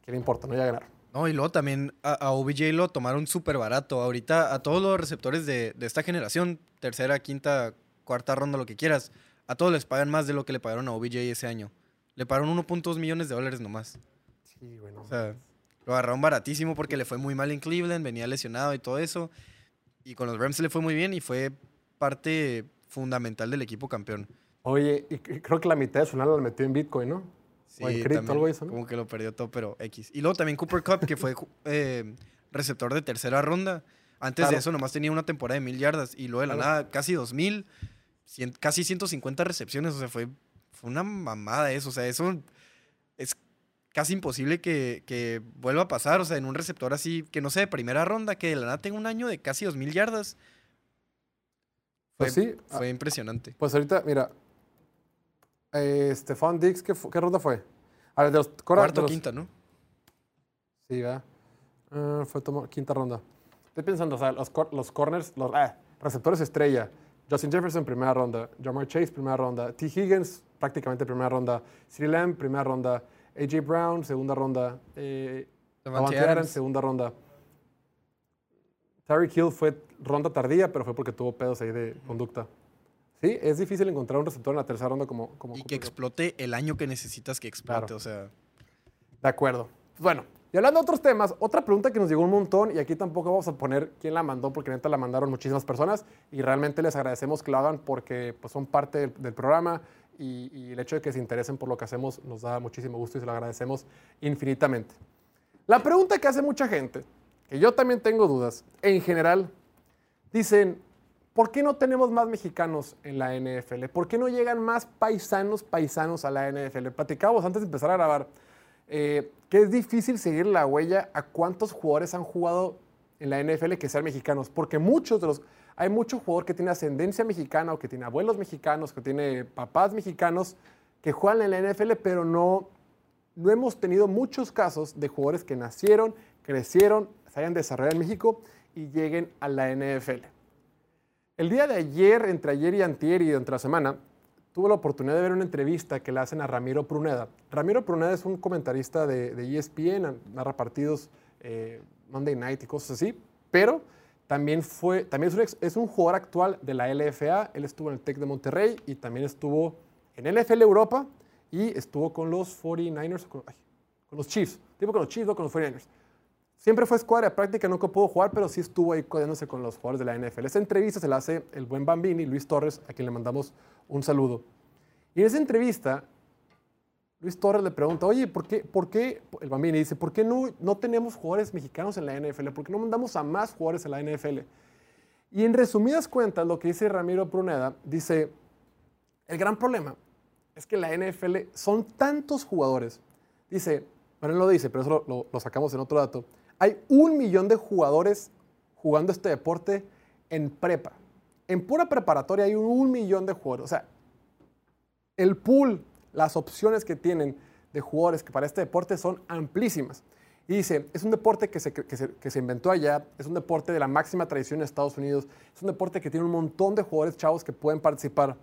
¿A quién le importa? No, ya ganar. No, y luego también a, OBJ lo tomaron súper barato. Ahorita a todos los receptores de, de, esta generación, tercera, quinta, cuarta ronda, lo que quieras, a todos les pagan más de lo que le pagaron a OBJ ese año. Le pagaron 1.2 millones de dólares nomás. Sí, bueno. O sea, lo agarraron baratísimo porque le fue muy mal en Cleveland, venía lesionado y todo eso. Y con los Rams le fue muy bien y fue parte fundamental del equipo campeón. Oye, y creo que la mitad de su nada la metió en Bitcoin, ¿no? Sí, o en cripto, algo eso, ¿no? Como que lo perdió todo, pero X. Y luego también Cooper Cup, que fue [LAUGHS] eh, receptor de tercera ronda. Antes de eso nomás tenía una temporada de mil yardas y luego de la nada casi dos mil, casi 150 recepciones. O sea, fue, fue una mamada eso. O sea, eso es casi imposible que, vuelva a pasar. O sea, en un receptor así, que no sé, de primera ronda, que de la nada tenga un año de casi 2.000 yardas. Fue, pues sí. Fue impresionante. Pues ahorita, mira. Eh, Stefan Dix, ¿qué, ronda fue? A ver, de los Cuarto, quinta, ¿no? Sí, va. Ah, fue quinta ronda. Estoy pensando, o sea, los, los corners, los ah, receptores estrella. Justin Jefferson, primera ronda. Jamar Chase, primera ronda. T. Higgins, prácticamente primera ronda. CeeDee Lamb, primera ronda. AJ Brown, segunda ronda. Eh, Adams, segunda ronda. Tyreek Hill fue ronda tardía, pero fue porque tuvo pedos ahí de conducta. Sí, es difícil encontrar un receptor en la tercera ronda como... como y que explote el año que necesitas que explote, o sea... De acuerdo. Bueno, y hablando de otros temas, otra pregunta que nos llegó un montón, y aquí tampoco vamos a poner quién la mandó, porque neta la mandaron muchísimas personas, y realmente les agradecemos que lo hagan porque pues, son parte del programa y, el hecho de que se interesen por lo que hacemos nos da muchísimo gusto y se lo agradecemos infinitamente. La pregunta que hace mucha gente, que yo también tengo dudas, en general, dicen, ¿por qué no tenemos más mexicanos en la NFL? ¿Por qué no llegan más paisanos, paisanos a la NFL? Platicábamos antes de empezar a grabar. eh, que es difícil seguir la huella a cuántos jugadores han jugado en la NFL que sean mexicanos, porque muchos de los, hay muchos jugadores que tienen ascendencia mexicana o que tienen abuelos mexicanos, que tienen papás mexicanos que juegan en la NFL, pero no, no hemos tenido muchos casos de jugadores que nacieron, crecieron, se hayan desarrollado en México y lleguen a la NFL. El día de ayer, entre ayer y antier y entre la semana, tuve la oportunidad de ver una entrevista que le hacen a Ramiro Pruneda. Ramiro Pruneda es un comentarista de, ESPN, narra partidos eh, Monday Night y cosas así, pero también, fue, también es, un, es un jugador actual de la LFA. Él estuvo en el TEC de Monterrey y también estuvo en NFL Europa y estuvo con los 49ers, con, los Chiefs, tipo con los Chiefs, o con los 49ers. Siempre fue escuadra de práctica, nunca pudo jugar, pero sí estuvo ahí codeándose con los jugadores de la NFL. Esa entrevista se la hace el buen Bambini, Luis Torres, a quien le mandamos un saludo. Y en esa entrevista, Luis Torres le pregunta, oye, ¿por qué, por qué el Bambini dice, ¿por qué no, no tenemos jugadores mexicanos en la NFL? ¿Por qué no mandamos a más jugadores en la NFL? Y en resumidas cuentas, lo que dice Ramiro Pruneda, dice, el gran problema es que la NFL son tantos jugadores. Dice, bueno, él lo dice, pero eso lo, lo sacamos en otro dato. Hay un millón de jugadores jugando este deporte en prepa. En pura preparatoria hay un millón de jugadores. O sea, el pool, las opciones que tienen de jugadores que para este deporte son amplísimas. Y dice, es un deporte que se, que, se, que se, inventó allá, es un deporte de la máxima tradición en Estados Unidos, es un deporte que tiene un montón de jugadores chavos que pueden participar.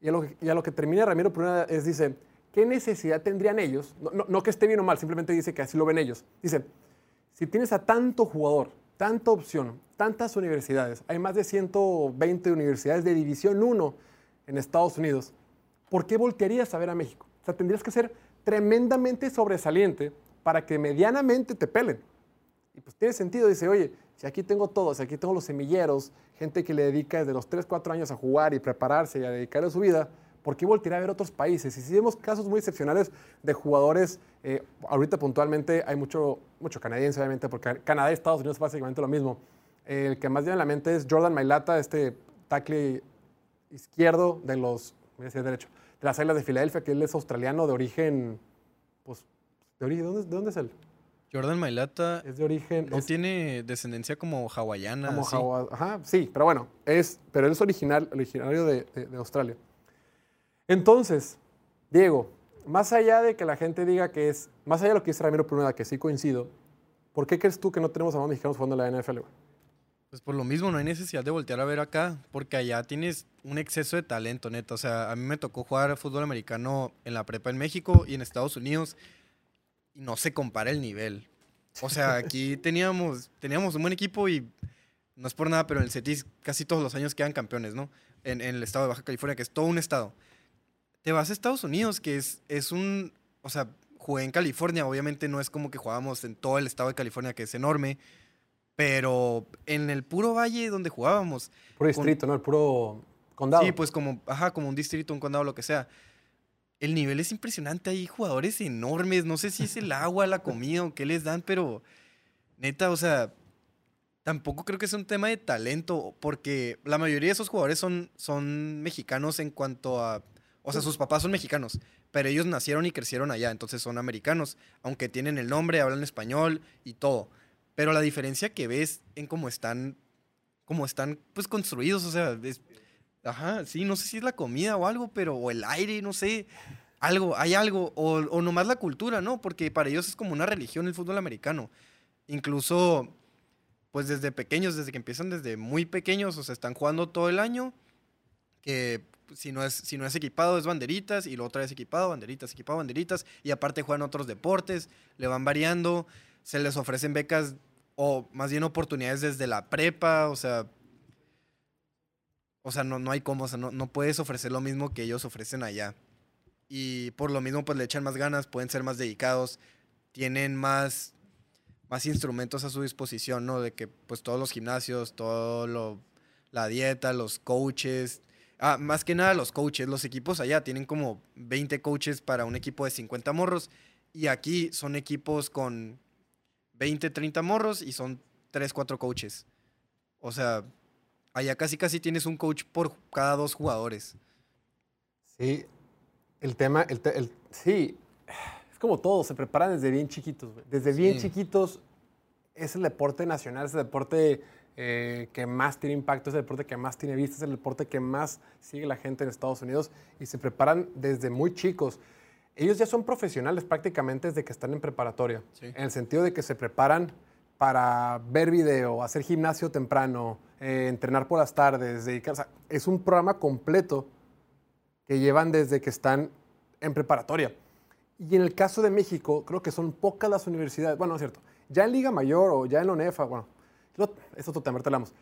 Y a lo, que termina Ramiro Pruna es, dice, ¿qué necesidad tendrían ellos? No, no, no, que esté bien o mal, simplemente dice que así lo ven ellos. Dice, si tienes a tanto jugador, tanta opción, tantas universidades, hay más de 120 universidades de División 1 en Estados Unidos, ¿por qué voltearías a ver a México? O sea, tendrías que ser tremendamente sobresaliente para que medianamente te pelen. Y pues tiene sentido, dice, oye, si aquí tengo todo, si aquí tengo los semilleros, gente que le dedica desde los 3, 4 años a jugar y prepararse y a dedicarle su vida, ¿por qué voltear a ver otros países? Y si vemos casos muy excepcionales de jugadores, eh, ahorita puntualmente hay mucho, mucho canadiense, obviamente, porque Canadá y Estados Unidos es básicamente lo mismo. El que más viene a la mente es Jordan Mailata, este tackle izquierdo de los, voy a decir derecho, de las Islas de Filadelfia, que él es australiano de origen, pues, de origen, ¿de dónde, de dónde es él? Jordan Mailata es de origen. No es, tiene descendencia como hawaiana. Como así. Hawa, ajá, sí, pero bueno, es, pero él es original, originario de, de, de, Australia. Entonces, Diego, más allá de que la gente diga que es, más allá de lo que dice Ramiro Pruneda, que sí coincido, ¿por qué crees tú que no tenemos a más mexicanos jugando en la NFL? Güey? Pues por lo mismo, no hay necesidad de voltear a ver acá, porque allá tienes un exceso de talento, neta. O sea, a mí me tocó jugar fútbol americano en la prepa en México y en Estados Unidos y no se compara el nivel. O sea, aquí [LAUGHS] teníamos, teníamos un buen equipo y no es por nada, pero en el CETIS casi todos los años quedan campeones, ¿no? En, en, el estado de Baja California, que es todo un estado. Te vas a Estados Unidos, que es, es un, o sea, jugué en California, obviamente no es como que jugábamos en todo el estado de California, que es enorme, pero en el puro valle donde jugábamos. Puro distrito, con, ¿no? El puro condado. Sí, pues como, ajá, como un distrito, un condado, lo que sea el nivel es impresionante. Hay jugadores enormes. No sé si es el [LAUGHS] agua, la comida o qué les dan, pero neta, o sea, tampoco creo que es un tema de talento, porque la mayoría de esos jugadores son, son mexicanos en cuanto a. O sea, sus papás son mexicanos, pero ellos nacieron y crecieron allá, entonces son americanos, aunque tienen el nombre, hablan español y todo. Pero la diferencia que ves en cómo están, cómo están pues construidos, o sea, es, Ajá, sí, no sé si es la comida o algo, pero, o el aire, no sé, algo, hay algo, o, o nomás la cultura, ¿no? Porque para ellos es como una religión el fútbol americano. Incluso, pues desde pequeños, desde que empiezan desde muy pequeños, o sea, están jugando todo el año, que si no es, si no es equipado es banderitas, y lo otra vez equipado, banderitas, equipado, banderitas, y aparte juegan otros deportes, le van variando, se les ofrecen becas, o más bien oportunidades desde la prepa, o sea, o sea, no, no hay cómo, o sea, no, no, puedes ofrecer lo mismo que ellos ofrecen allá. Y por lo mismo, pues le echan más ganas, pueden ser más dedicados, tienen más, más instrumentos a su disposición, ¿no? De que pues todos los gimnasios, todo lo, la dieta, los coaches, ah, más que nada los coaches, los equipos allá tienen como 20 coaches para un equipo de 50 morros y aquí son equipos con 20, 30 morros y son 3, 4 coaches. O sea, allá casi casi tienes un coach por cada dos jugadores. Sí, el tema, el, te, el sí, como todo, se preparan desde bien chiquitos, güey. Desde bien Sí. chiquitos es el deporte nacional, es el deporte eh, que más tiene impacto, es el deporte que más tiene vistas, es el deporte que más sigue la gente en Estados Unidos y se preparan desde muy chicos. Ellos ya son profesionales prácticamente desde que están en preparatoria, Sí. en el sentido de que se preparan para ver video, hacer gimnasio temprano, eh, entrenar por las tardes, dedicar- o sea, es un programa completo que llevan desde que están en preparatoria. Y en el caso de México, creo que son pocas las universidades, bueno, no es cierto, ya en Liga Mayor o ya en la UNEFA, bueno, eso otro tema, hablamos.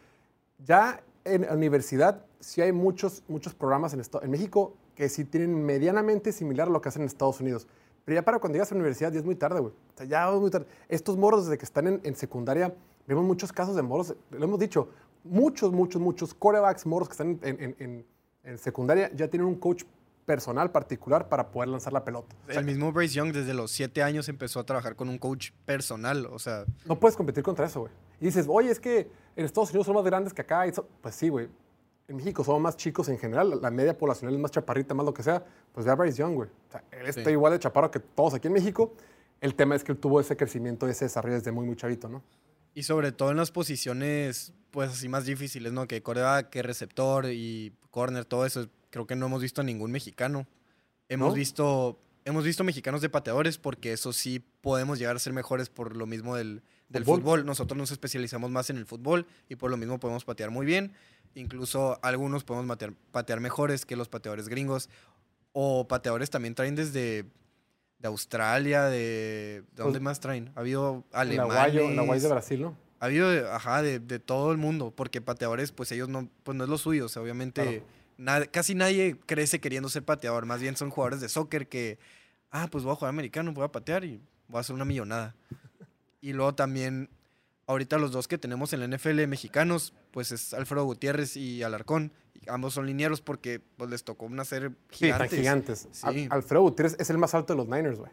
Ya en la universidad sí hay muchos, muchos programas en, esto- en México que sí tienen medianamente similar a lo que hacen en Estados Unidos. Pero ya para cuando llegas a la universidad ya es muy tarde, güey. O sea, ya es muy tarde. Estos morros desde que están en, en secundaria, vemos muchos casos de morros, lo hemos dicho, muchos, muchos, muchos corebacks morros que están en, en- en- en secundaria ya tienen un coach personal particular para poder lanzar la pelota. O sea, El mismo Bryce Young desde los siete años empezó a trabajar con un coach personal, o sea, No puedes competir contra eso, güey. Y dices, oye, es que en Estados Unidos son más grandes que acá. y so- Pues sí, güey. En México somos más chicos en general. la- media poblacional es más chaparrita, más lo que sea. Pues ve a Bryce Young, güey. O sea, él está Sí. igual de chaparro que todos aquí en México. El tema es que él tuvo ese crecimiento, ese desarrollo desde muy, muy chavito, ¿no? Y sobre todo en las posiciones, pues así más difíciles, ¿no? Que coreback, que receptor y corner, todo eso. Creo que no hemos visto a ningún mexicano. Hemos ¿No? visto hemos visto mexicanos de pateadores porque eso sí podemos llegar a ser mejores por lo mismo del, del Fútbol. fútbol. Nosotros nos especializamos más en el fútbol y por lo mismo podemos patear muy bien. Incluso algunos podemos patear, patear mejores que los pateadores gringos. O pateadores también traen desde de Australia, de... ¿De dónde Pues, más traen? Ha habido alemanes. Guay de Brasil, ¿no? Ha habido, de- ajá, de, de todo el mundo, porque pateadores, pues ellos no, pues no es lo suyo, o sea, obviamente Claro. nada- casi nadie crece queriendo ser pateador, más bien son jugadores de soccer que, ah, pues voy a jugar americano, voy a patear y voy a hacer una millonada. Y luego también, ahorita los dos que tenemos en la NFL mexicanos, pues es Alfredo Gutiérrez y Alarcón, y ambos son linieros porque pues les tocó nacer Sí, gigantes. gigantes. Al- Sí. Alfredo Gutiérrez es el más alto de los Niners, güey.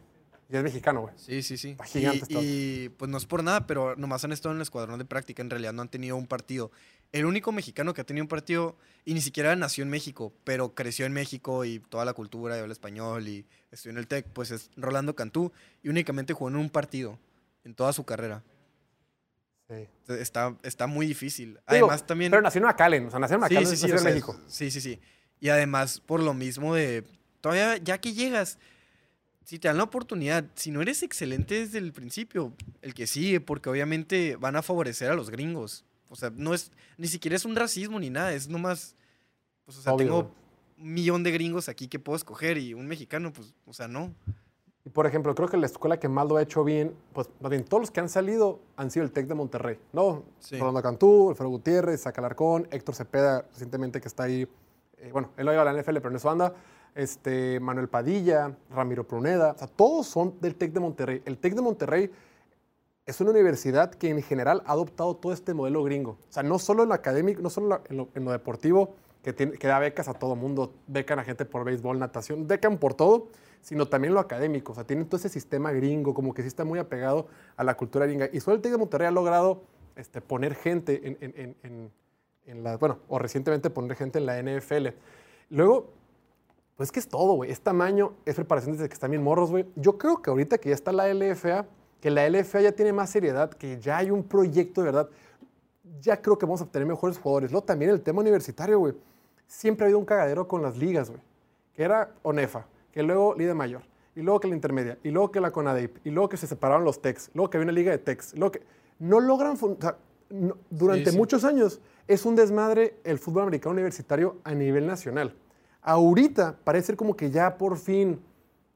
Y es mexicano, güey. Sí, sí, sí. Gigante y, este y, pues no es por nada, pero nomás han estado en el escuadrón de práctica, en realidad no han tenido un partido. El único mexicano que ha tenido un partido, y ni siquiera nació en México, pero creció en México y toda la cultura, y habla español y estudió en el TEC, pues es Rolando Cantú, y únicamente jugó en un partido en toda su carrera. Sí. Está, está muy difícil. Digo, Además también... Pero nació en McAllen. O sea, nació en McAllen, Sí, sí, sí, nació en sea, México. Sí, sí, sí. Y además, por lo mismo de. Todavía, ya que llegas, si te dan la oportunidad, si no eres excelente desde el principio, el que sigue, porque obviamente van a favorecer a los gringos. O sea, no es. Ni siquiera es un racismo ni nada, es nomás. Pues, o sea, Obvio, tengo un millón de gringos aquí que puedo escoger y un mexicano, pues, o sea, no. Y por ejemplo, creo que la escuela que más lo ha hecho bien, pues más bien todos los que han salido han sido el TEC de Monterrey, ¿no? Sí. Rolando Cantú, Alfredo Gutiérrez, Alarcón, Héctor Cepeda, recientemente que está ahí, eh, bueno, él no iba a la NFL, pero en eso anda, este, Manuel Padilla, Ramiro Pruneda, o sea, todos son del TEC de Monterrey. El TEC de Monterrey es una universidad que en general ha adoptado todo este modelo gringo. O sea, no solo en lo académico, no solo lo, en lo- en lo deportivo, que, da becas a todo mundo, becan a gente por béisbol, natación, becan por todo, sino también lo académico. O sea, tienen todo ese sistema gringo, como que sí está muy apegado a la cultura gringa. Y solo el TEC Monterrey ha logrado este, poner gente en, en- en- en- en la, bueno, o recientemente poner gente en la NFL. Luego, pues que es todo, güey. Es tamaño, es preparación desde que están bien morros, güey. Yo creo que ahorita que ya está la LFA, que la LFA ya tiene más seriedad, que ya hay un proyecto de verdad, ya creo que vamos a obtener mejores jugadores. Luego también el tema universitario, güey. Siempre ha habido un cagadero con las ligas, güey. Que era ONEFA, que luego Liga Mayor, y luego que la intermedia, y luego que la CONADEIP, y luego que se separaron los TECs, luego que había una liga de TECs, luego que no logran, o sea, no- durante sí. muchos años es un desmadre el fútbol americano universitario a nivel nacional. Ahorita parece ser como que ya por fin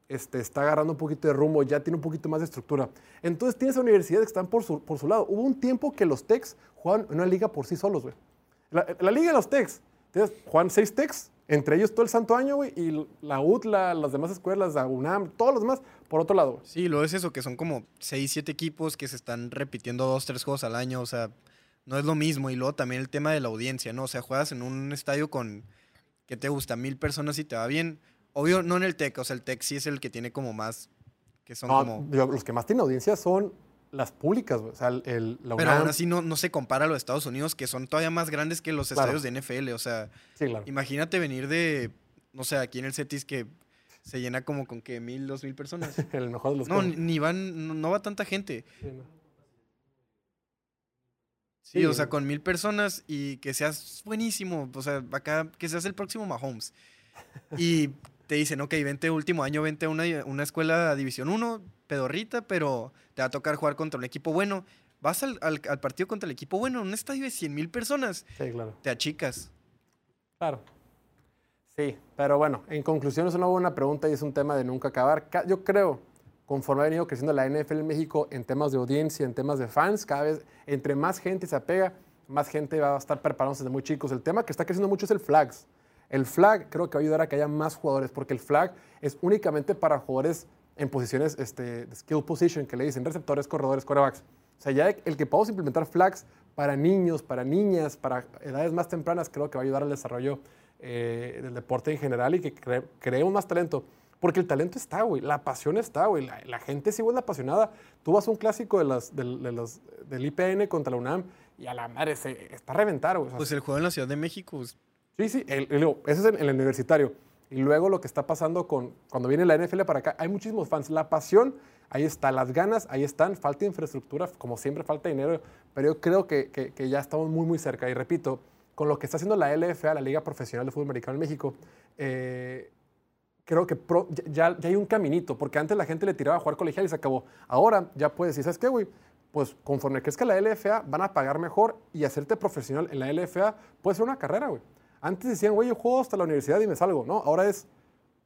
este, está agarrando un poquito de rumbo, ya tiene un poquito más de estructura. Entonces tienes a universidades que están por su, lado. Hubo un tiempo que los Tex jugaban una liga por sí solos, güey. La, liga de los Tex, tienes- juegan seis Tex, entre ellos todo el santo año, güey, y la UTLA, las demás escuelas, la UNAM, todos los demás, por otro lado. Sí, luego es eso, que son como 6, 7 equipos que se están repitiendo dos, tres juegos al año, o sea, no es lo mismo. Y luego también el tema de la audiencia, ¿no? O sea, juegas en un estadio con, ¿qué te gusta? Mil personas y te va bien. Obvio, no en el TEC, o sea, el TEC sí es el que tiene como más, que son No, como... yo- los que más tienen audiencia son las públicas. O sea, el, el- la Pero aún así no, no se compara a los Estados Unidos, que son todavía más grandes que los Claro. estadios de NFL. O sea, Sí, claro. imagínate venir de, no sé, aquí en el CETIS que se llena como con que mil, dos mil personas. [LAUGHS] El mejor de los No, ni, ni van, no, no va tanta gente. Sí, no. Sí, Sí. o sea, con mil personas y que seas buenísimo. O sea, acá, que seas el próximo Mahomes. Y te dicen, ok, vente último año, vente a una, una escuela División 1, pedorrita, pero te va a tocar jugar contra un equipo bueno. Vas al, al- al partido contra el equipo bueno en un estadio de 100 mil personas. Sí, claro. Te achicas. Claro. Sí, pero bueno, en conclusión es una buena pregunta y es un tema de nunca acabar. Ca- Yo creo, conforme ha venido creciendo la NFL en México en temas de audiencia, en temas de fans, cada vez entre más gente se apega, más gente va a estar preparándose desde muy chicos. El tema que está creciendo mucho es el flags. El flag creo que va a ayudar a que haya más jugadores, porque el flag es únicamente para jugadores en posiciones este, de skill position, que le dicen receptores, corredores, corebacks. O sea, ya el que podamos implementar flags para niños, para niñas, para edades más tempranas, creo que va a ayudar al desarrollo eh, del deporte en general y que cre- creemos más talento. Porque el talento está, güey. La pasión está, güey. La, la gente sí, güey, apasionada. Tú vas a un clásico de las, de los- del IPN contra la UNAM y a la madre se está a reventar, güey. Pues el juego en la Ciudad de México, pues, Sí, sí, el- el- ese es en el universitario. Y luego lo que está pasando con cuando viene la NFL para acá, hay muchísimos fans. La pasión, ahí está, las ganas, ahí están. Falta infraestructura, como siempre, falta dinero. Pero yo creo que, que- que ya estamos muy, muy cerca. Y repito, con lo que está haciendo la LFA, la Liga Profesional de Fútbol Americano en México, eh, creo que pro- ya, ya hay un caminito. Porque antes la gente le tiraba a jugar colegial y se acabó. Ahora ya puedes decir, ¿sabes qué, güey? Pues conforme crezca la LFA, van a pagar mejor y hacerte profesional en la LFA puede ser una carrera, güey. Antes decían, güey, yo juego hasta la universidad y me salgo, ¿no? Ahora es,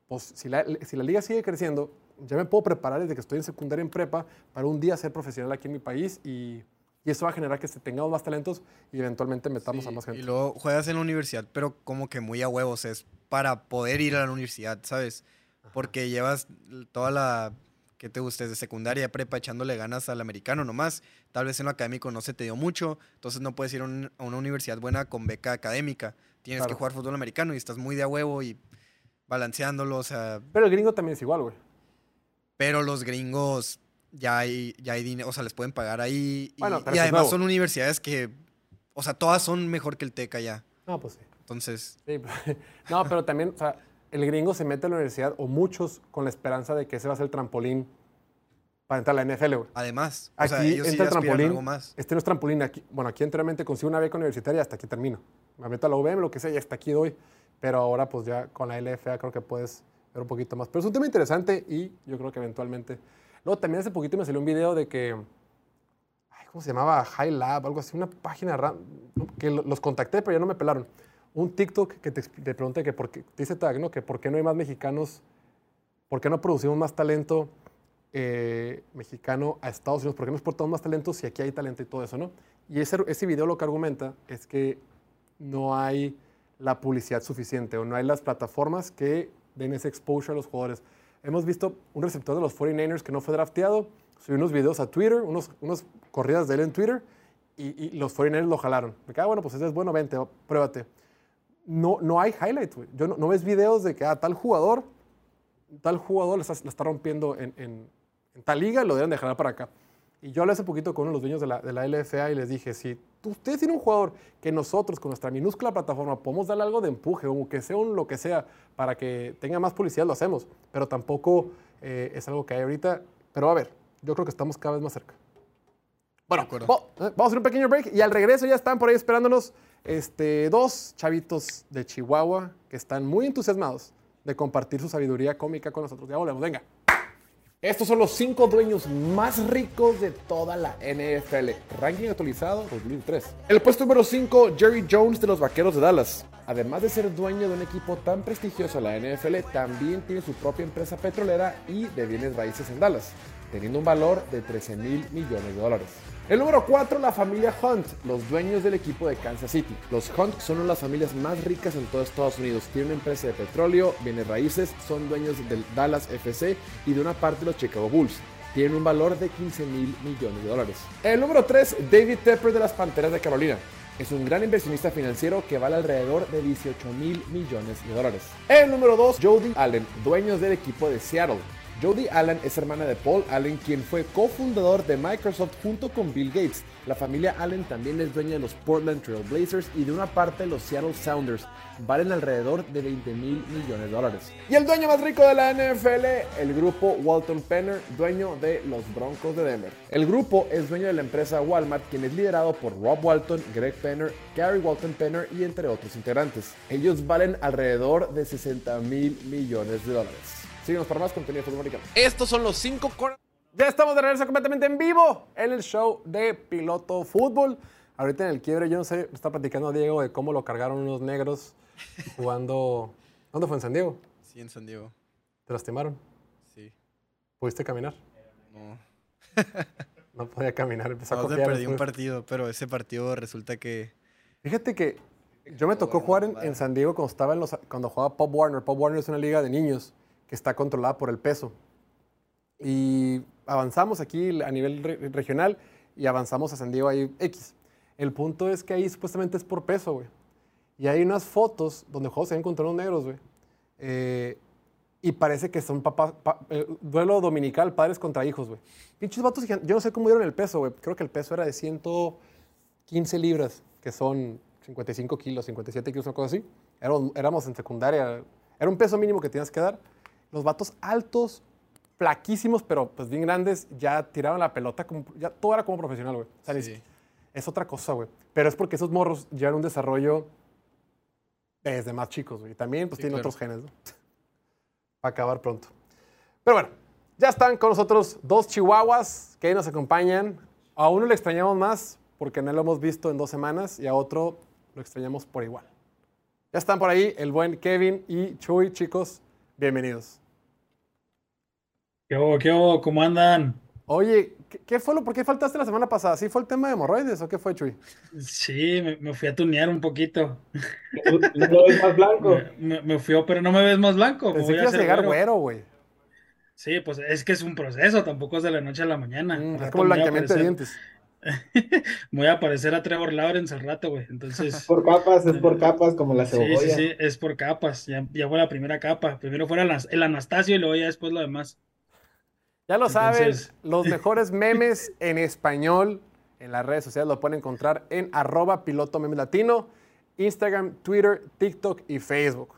pues si la, si la liga sigue creciendo, ya me puedo preparar desde que estoy en secundaria en prepa para un día ser profesional aquí en mi país y, y eso va a generar que tengamos más talentos y eventualmente metamos sí, a más gente. Y luego juegas en la universidad, pero como que muy a huevos. Es para poder ir a la universidad, ¿sabes? Porque llevas toda la que te guste de secundaria, prepa, echándole ganas al americano nomás. Tal vez en lo académico no se te dio mucho, entonces no puedes ir a, un- a una universidad buena con beca académica. Tienes Claro. que jugar fútbol americano y estás muy de a huevo y balanceándolo, o sea, Pero el gringo también es igual, güey. pero los gringos ya hay, ya hay dinero, o sea, les pueden pagar ahí. Y, Bueno, pero además son universidades que, o sea, todas son mejor que el TEC allá. No, pues sí. Entonces, Sí, [LAUGHS] no, pero también, o sea, el gringo se mete a la universidad, o muchos, con la esperanza de que ese va a ser el trampolín para entrar a la NFL, güey. además, o Aquí sea, ellos sí entra a trampolín. algo más. Este no es trampolín. Aquí, bueno, aquí anteriormente consigo una beca universitaria y hasta aquí termino. Me meto a la UVM, lo que sea, y hasta aquí doy. Pero ahora, pues ya con la LFA creo que puedes ver un poquito más. Pero es un tema interesante y yo creo que eventualmente. Luego también hace poquito me salió un video de que. ay, ¿Cómo se llamaba? High Lab, algo así, una página que lo- los contacté, pero ya no me pelaron. Un TikTok que te, te pregunté que por qué, dice Tag, ¿no? Que por qué no hay más mexicanos, por qué no producimos más talento eh, mexicano a Estados Unidos, por qué no exportamos más talento si aquí hay talento y todo eso, ¿no? Y ese, ese video lo que argumenta es que no hay la publicidad suficiente o no hay las plataformas que den ese exposure a los jugadores. Hemos visto un receptor de los 49ers que no fue drafteado, subió unos videos a Twitter, unos, unos corridas de él en Twitter y, y los 49ers lo jalaron. Me queda, bueno, pues ese es bueno, vente, pruébate. No, no hay highlights. Yo no, no ves videos de que a tal jugador, tal jugador la está, la está rompiendo en, en- en tal liga, lo deben dejar para acá. Y yo hablé hace poquito con uno de los dueños de la, de la LFA y les dije, si ustedes tienen un jugador que nosotros con nuestra minúscula plataforma podemos darle algo de empuje, o que sea un lo que sea, para que tenga más publicidad, lo hacemos. Pero tampoco eh, es algo que hay ahorita. Pero a ver, yo creo que estamos cada vez más cerca. Bueno, De eh, vamos a hacer un pequeño break y al regreso ya están por ahí esperándonos este, dos chavitos de Chihuahua que están muy entusiasmados de compartir su sabiduría cómica con nosotros. Ya volvemos, venga. Estos son los cinco dueños más ricos de toda la NFL. Ranking actualizado 2003. El puesto número 5, Jerry Jones de los Vaqueros de Dallas. Además de ser dueño de un equipo tan prestigioso la NFL, también tiene su propia empresa petrolera y de bienes raíces en Dallas, teniendo un valor de 13 mil millones de dólares. El número 4, la familia Hunt, los dueños del equipo de Kansas City. Los Hunt son una de las familias más ricas en todo Estados Unidos. Tienen una empresa de petróleo, bienes raíces, son dueños del Dallas FC y de una parte de los Chicago Bulls. Tienen un valor de 15 mil millones de dólares. El número 3, David Tepper de las Panteras de Carolina. Es un gran inversionista financiero que vale alrededor de 18 mil millones de dólares. El número 2, Jody Allen, dueños del equipo de Seattle. Jody Allen es hermana de Paul Allen, quien fue cofundador de Microsoft junto con Bill Gates. La familia Allen también es dueña de los Portland Trail Blazers y de una parte los Seattle Sounders. Valen alrededor de 20 mil millones de dólares. Y el dueño más rico de la NFL, el grupo Walton Penner, dueño de los Broncos de Denver. El grupo es dueño de la empresa Walmart, quien es liderado por Rob Walton, Greg Penner, Gary Walton Penner y entre otros integrantes. Ellos valen alrededor de 60 mil millones de dólares. Síguenos para más contenido de fútbol americano. Estos son los cinco Ya estamos de regreso completamente en vivo en el show de Piloto Fútbol. Ahorita en el quiebre, yo no sé, está platicando Diego de cómo lo cargaron unos negros jugando. ¿Dónde fue? ¿En San Diego? Sí, en San Diego. ¿Te lastimaron? Sí. ¿Pudiste caminar? No. [LAUGHS] no podía caminar, empezó a No, cojear perdí un partido, pero ese partido resulta que. Fíjate que yo me tocó jugar en, en San Diego cuando estaba en los, cuando jugaba Pop Warner. Pop Warner es una liga de niños que está controlada por el peso. Y avanzamos aquí a nivel re- regional y avanzamos a San Diego ahí X. El punto es que ahí supuestamente es por peso, güey. Y hay unas fotos donde juegos se ven unos negros, güey. Eh, y parece que son papás, pa- eh, duelo dominical, padres contra hijos, güey. Pinches vatos, yo no sé cómo dieron el peso, güey. Creo que el peso era de 115 libras, que son 55 kilos, 57 kilos, una cosa así. Éramos, éramos en secundaria. Era un peso mínimo que tenías que dar. Los vatos altos, flaquísimos, pero pues bien grandes, ya tiraban la pelota, como, ya todo era como profesional, güey. O sea, ni Sí. si- es otra cosa, güey. Pero es porque esos morros llevan un desarrollo desde más chicos, güey. Y también pues Sí, tienen claro. otros genes, ¿no? [LAUGHS] Va a acabar pronto. Pero bueno, ya están con nosotros dos chihuahuas que nos acompañan. A uno le extrañamos más porque no lo hemos visto en dos semanas y a otro lo extrañamos por igual. Ya están por ahí el buen Kevin y Chuy, chicos. Bienvenidos. ¿Qué hubo, qué hubo? ¿Cómo andan? Oye, ¿qué, qué fue lo, por qué faltaste la semana pasada? ¿Sí fue el tema de hemorroides o qué fue, Chuy? Sí, me, me fui a tunear un poquito. ¿No lo ves más blanco? [LAUGHS] Me, me- me fui, pero no me ves más blanco. me Pensé voy que a ibas a hacer llegar güero. güey. Sí, pues es que es un proceso, tampoco es de la noche a la mañana. Mm, es como blanqueamiento de dientes. [LAUGHS] voy a parecer a Trevor Lawrence al rato, güey. Entonces, Por capas, es por capas, como la sí, cebolla. sí, sí, es por capas. Ya, ya fue la primera capa. Primero fuera el, el Anastasio y luego ya después lo demás. Ya lo saben, Entonces- [LAUGHS] los mejores memes en español en las redes sociales lo pueden encontrar en arroba piloto memes latino, Instagram, Twitter, TikTok y Facebook,